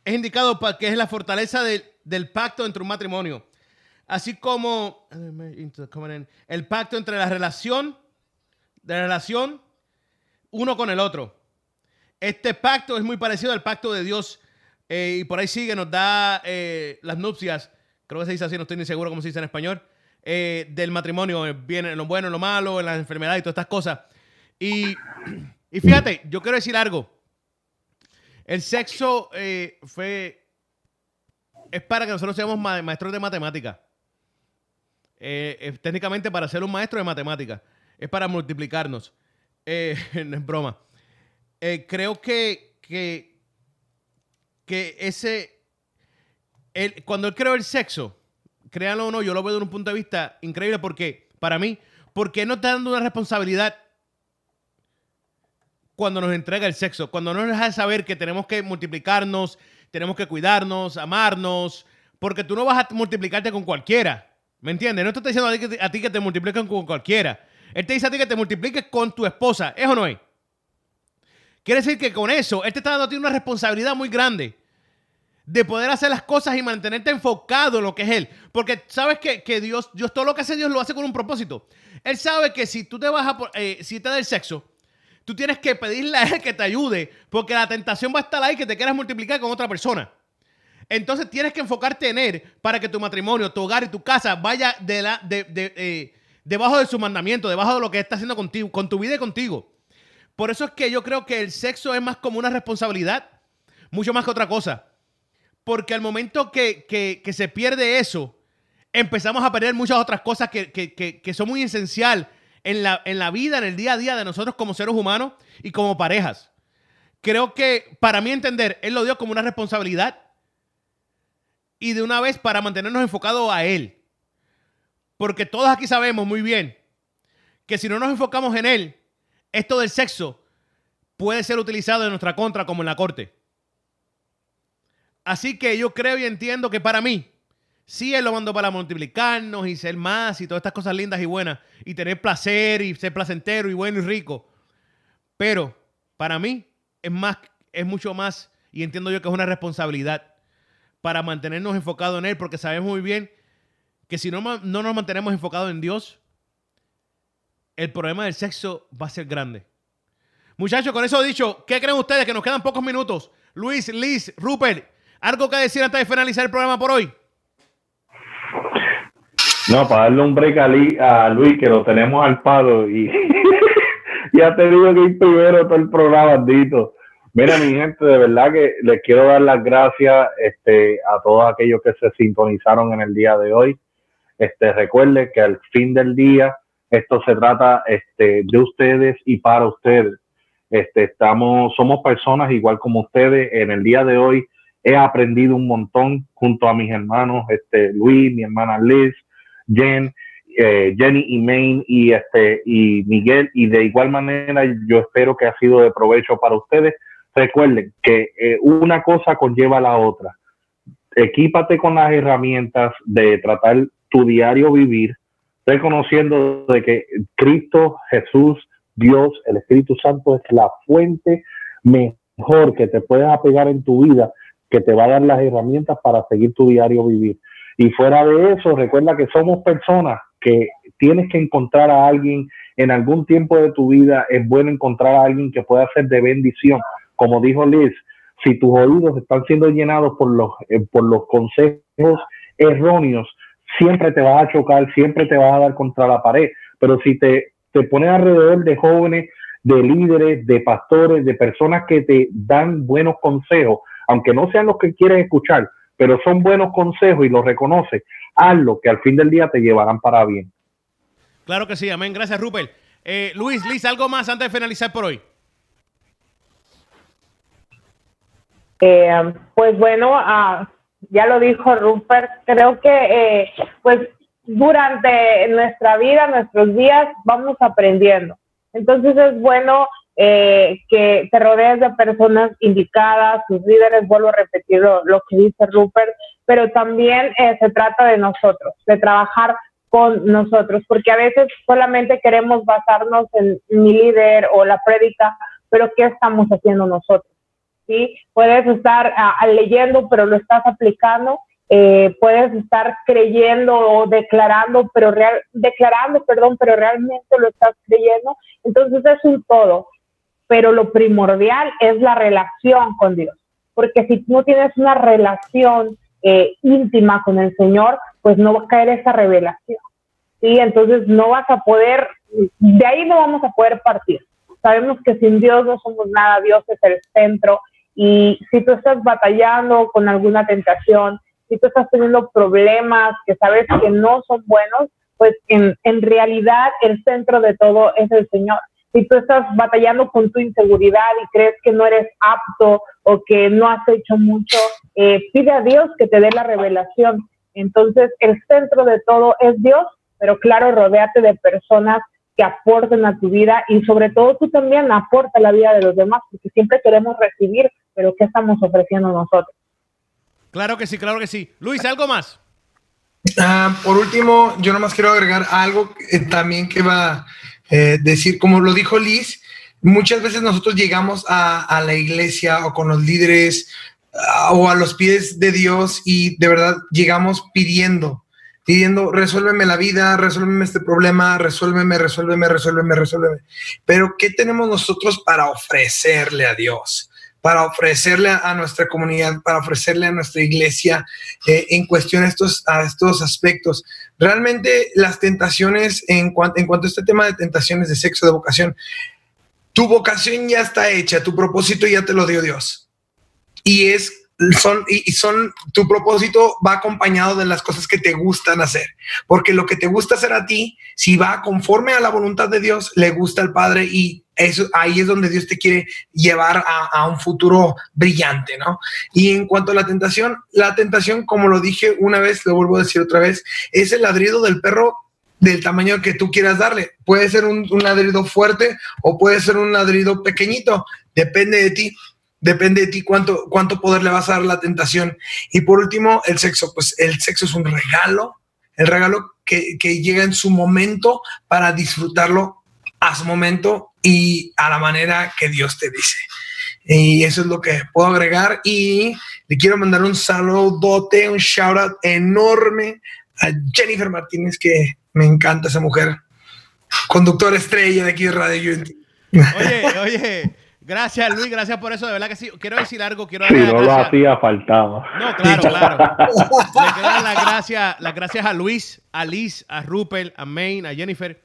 es indicado para que es la fortaleza del, del pacto entre un matrimonio. Así como el pacto entre la relación, de la relación uno con el otro. Este pacto es muy parecido al pacto de Dios. eh, y por ahí sigue, nos da eh, las nupcias. Creo que se dice así, no estoy ni seguro cómo se dice en español. Eh, del matrimonio. eh, Viene lo bueno, lo malo, las enfermedades y todas estas cosas. Y, y fíjate, yo quiero decir algo. El sexo eh, fue. Es para que nosotros seamos ma- maestros de matemática. Técnicamente para ser un maestro de matemática. Es para multiplicarnos. [laughs] No es broma. Creo que, que, que ese, cuando él creó el sexo, créanlo o no, yo lo veo desde un punto de vista increíble porque, para mí, porque nos está dando una responsabilidad cuando nos entrega el sexo, cuando nos deja saber que tenemos que multiplicarnos, tenemos que cuidarnos, amarnos, porque tú no vas a multiplicarte con cualquiera, ¿me entiendes? No te está diciendo a ti que te, multipliquen con cualquiera, él te dice a ti que te multipliques con tu esposa, ¿es o no es? Quiere decir que con eso, él te está dando a ti una responsabilidad muy grande de poder hacer las cosas y mantenerte enfocado en lo que es Él. Porque sabes que, que Dios, Dios, todo lo que hace Dios lo hace con un propósito. Él sabe que si tú te vas a, eh, si el sexo, tú tienes que pedirle a Él que te ayude, porque la tentación va a estar ahí que te quieras multiplicar con otra persona. Entonces tienes que enfocarte en Él para que tu matrimonio, tu hogar y tu casa vaya de la, de, de, eh, debajo de su mandamiento, debajo de lo que está haciendo contigo, con tu vida y contigo. Por eso es que yo creo que el sexo es más como una responsabilidad, mucho más que otra cosa. Porque al momento que, que- se pierde eso, empezamos a perder muchas otras cosas que- que son muy esencial en la, en la vida, en el día a día de nosotros como seres humanos y como parejas. Creo que para mí entender, Él lo dio como una responsabilidad y de una vez para mantenernos enfocados a Él. Porque todos aquí sabemos muy bien que si no nos enfocamos en Él, esto del sexo puede ser utilizado en nuestra contra como en la corte. Así que yo creo y entiendo que para mí, sí Él lo mandó para multiplicarnos y ser más y todas estas cosas lindas y buenas y tener placer y ser placentero y bueno y rico. Pero para mí es más, es mucho más y entiendo yo que es una responsabilidad para mantenernos enfocados en Él porque sabemos muy bien que si no, no nos mantenemos enfocados en Dios, el problema del sexo va a ser grande. Muchachos, con eso dicho, ¿qué creen ustedes? Que nos quedan pocos minutos. Luis, Liz, Rupert, ¿algo que decir antes de finalizar el programa por hoy? No, para darle un break a, Li- a Luis, que lo tenemos al palo y, [laughs] y ha tenido que ir primero todo el programa, bandito. Mira, mi gente, de verdad que les quiero dar las gracias este, a todos aquellos que se sintonizaron en el día de hoy. Este, recuerde que al fin del día esto se trata este, de ustedes y para ustedes. Este, estamos, somos personas igual como ustedes. En el día de hoy he aprendido un montón junto a mis hermanos, este, Luis, mi hermana Liz, Jen, eh, Jenny y Maine y este y Miguel y de igual manera yo espero que ha sido de provecho para ustedes. Recuerden que eh, una cosa conlleva a la otra. Equípate con las herramientas de tratar tu diario vivir, reconociendo de que Cristo, Jesús, Dios, el Espíritu Santo es la fuente mejor que te puedes apegar en tu vida, que te va a dar las herramientas para seguir tu diario vivir. Y fuera de eso, recuerda que somos personas que tienes que encontrar a alguien en algún tiempo de tu vida. Es bueno encontrar a alguien que pueda ser de bendición. Como dijo Liz, si tus oídos están siendo llenados por los, eh, por los consejos erróneos, siempre te vas a chocar, siempre te vas a dar contra la pared. Pero si te, te pones alrededor de jóvenes, de líderes, de pastores, de personas que te dan buenos consejos, aunque no sean los que quieres escuchar, pero son buenos consejos y los reconoces, hazlo, que al fin del día te llevarán para bien. Claro que sí, amén. Gracias, Rupert. Eh, Luis, Liz, ¿algo más antes de finalizar por hoy? Eh, pues bueno, ah, ya lo dijo Rupert, creo que eh, pues durante nuestra vida, nuestros días, vamos aprendiendo. Entonces es bueno eh, que te rodees de personas indicadas, tus líderes, vuelvo a repetir lo, que dice Rupert, pero también eh, se trata de nosotros, de trabajar con nosotros, porque a veces solamente queremos basarnos en mi líder o la prédica, pero ¿qué estamos haciendo nosotros? ¿sí? Puedes estar ah, leyendo, pero lo estás aplicando. Eh, puedes estar creyendo o declarando, pero real, declarando, perdón, pero realmente lo estás creyendo. Entonces es un todo. Pero lo primordial es la relación con Dios. Porque si no tienes una relación eh, íntima con el Señor, pues no va a caer esa revelación. ¿sí? Entonces no vas a poder, de ahí no vamos a poder partir. Sabemos que sin Dios no somos nada, Dios es el centro. Y si tú estás batallando con alguna tentación, si tú estás teniendo problemas que sabes que no son buenos, pues en, en realidad el centro de todo es el Señor. Si tú estás batallando con tu inseguridad y crees que no eres apto o que no has hecho mucho, eh, pide a Dios que te dé la revelación. Entonces, el centro de todo es Dios, pero claro, rodéate de personas que aporten a tu vida y sobre todo tú también aporta a la vida de los demás, porque siempre queremos recibir, pero ¿qué estamos ofreciendo nosotros? Claro que sí, claro que sí. Luis, ¿algo más? Ah, por último, yo nomás quiero agregar algo eh, también que va eh, decir, como lo dijo Liz, muchas veces nosotros llegamos a, la iglesia o con los líderes ah, o a los pies de Dios y de verdad llegamos pidiendo, pidiendo, resuélveme la vida, resuélveme este problema, resuélveme, resuélveme, resuélveme, resuélveme. Pero ¿qué tenemos nosotros para ofrecerle a Dios? para ofrecerle a, nuestra comunidad, para ofrecerle a nuestra iglesia eh, en cuestión estos, a estos aspectos. Realmente las tentaciones, en, cuanto en cuanto a este tema de tentaciones de sexo, de vocación, tu vocación ya está hecha, tu propósito ya te lo dio Dios. Y es son, y, son, tu propósito va acompañado de las cosas que te gustan hacer, porque lo que te gusta hacer a ti, si va conforme a la voluntad de Dios, le gusta al Padre y eso, ahí es donde Dios te quiere llevar a, un futuro brillante, ¿no? Y en cuanto a la tentación, la tentación, como lo dije una vez, lo vuelvo a decir otra vez, es el ladrido del perro del tamaño que tú quieras darle. Puede ser un, un ladrido fuerte o puede ser un ladrido pequeñito, depende de ti depende de ti cuánto, cuánto poder le vas a dar la tentación. Y por último, el sexo. Pues el sexo es un regalo, el regalo que, que llega en su momento para disfrutarlo a su momento y a la manera que Dios te dice. Y eso es lo que puedo agregar. Y le quiero mandar un saludote, un shout out enorme a Jennifer Martínez, que me encanta esa mujer. Conductora estrella de aquí de Radio Unity. Oye, oye, Gracias, Luis, gracias por eso. De verdad que sí. Quiero decir algo. Quiero si no lo hacía, faltaba. No, claro, claro. [laughs] Le quiero dar las gracias, las gracias a Luis, a Liz, a Rupert, a Maine, a Jennifer,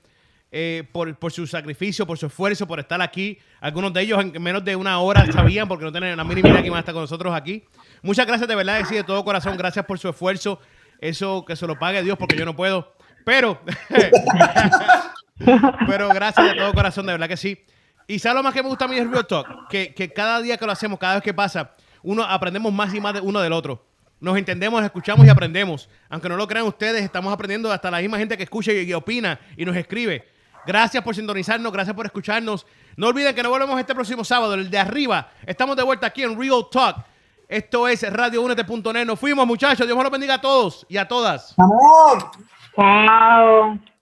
eh, por, por, su sacrificio, por su esfuerzo, por estar aquí. Algunos de ellos en menos de una hora sabían, porque no tienen la mínima idea que van a estar con nosotros aquí. Muchas gracias de verdad, sí, de todo corazón. Gracias por su esfuerzo. Eso que se lo pague Dios, porque yo no puedo. Pero, [laughs] pero gracias de todo corazón, de verdad que sí. Y ¿sabes lo más que me gusta a mí del Real Talk? Que, que cada día que lo hacemos, cada vez que pasa, uno aprendemos más y más de uno del otro. Nos entendemos, escuchamos y aprendemos. Aunque no lo crean ustedes, estamos aprendiendo hasta la misma gente que escucha y, y opina y nos escribe. Gracias por sintonizarnos, gracias por escucharnos. No olviden que nos volvemos este próximo sábado, el de arriba. Estamos de vuelta aquí en Real Talk. Esto es radioúnete.net. Nos fuimos, muchachos. Dios me los bendiga a todos y a todas. ¡Vamos! Chao.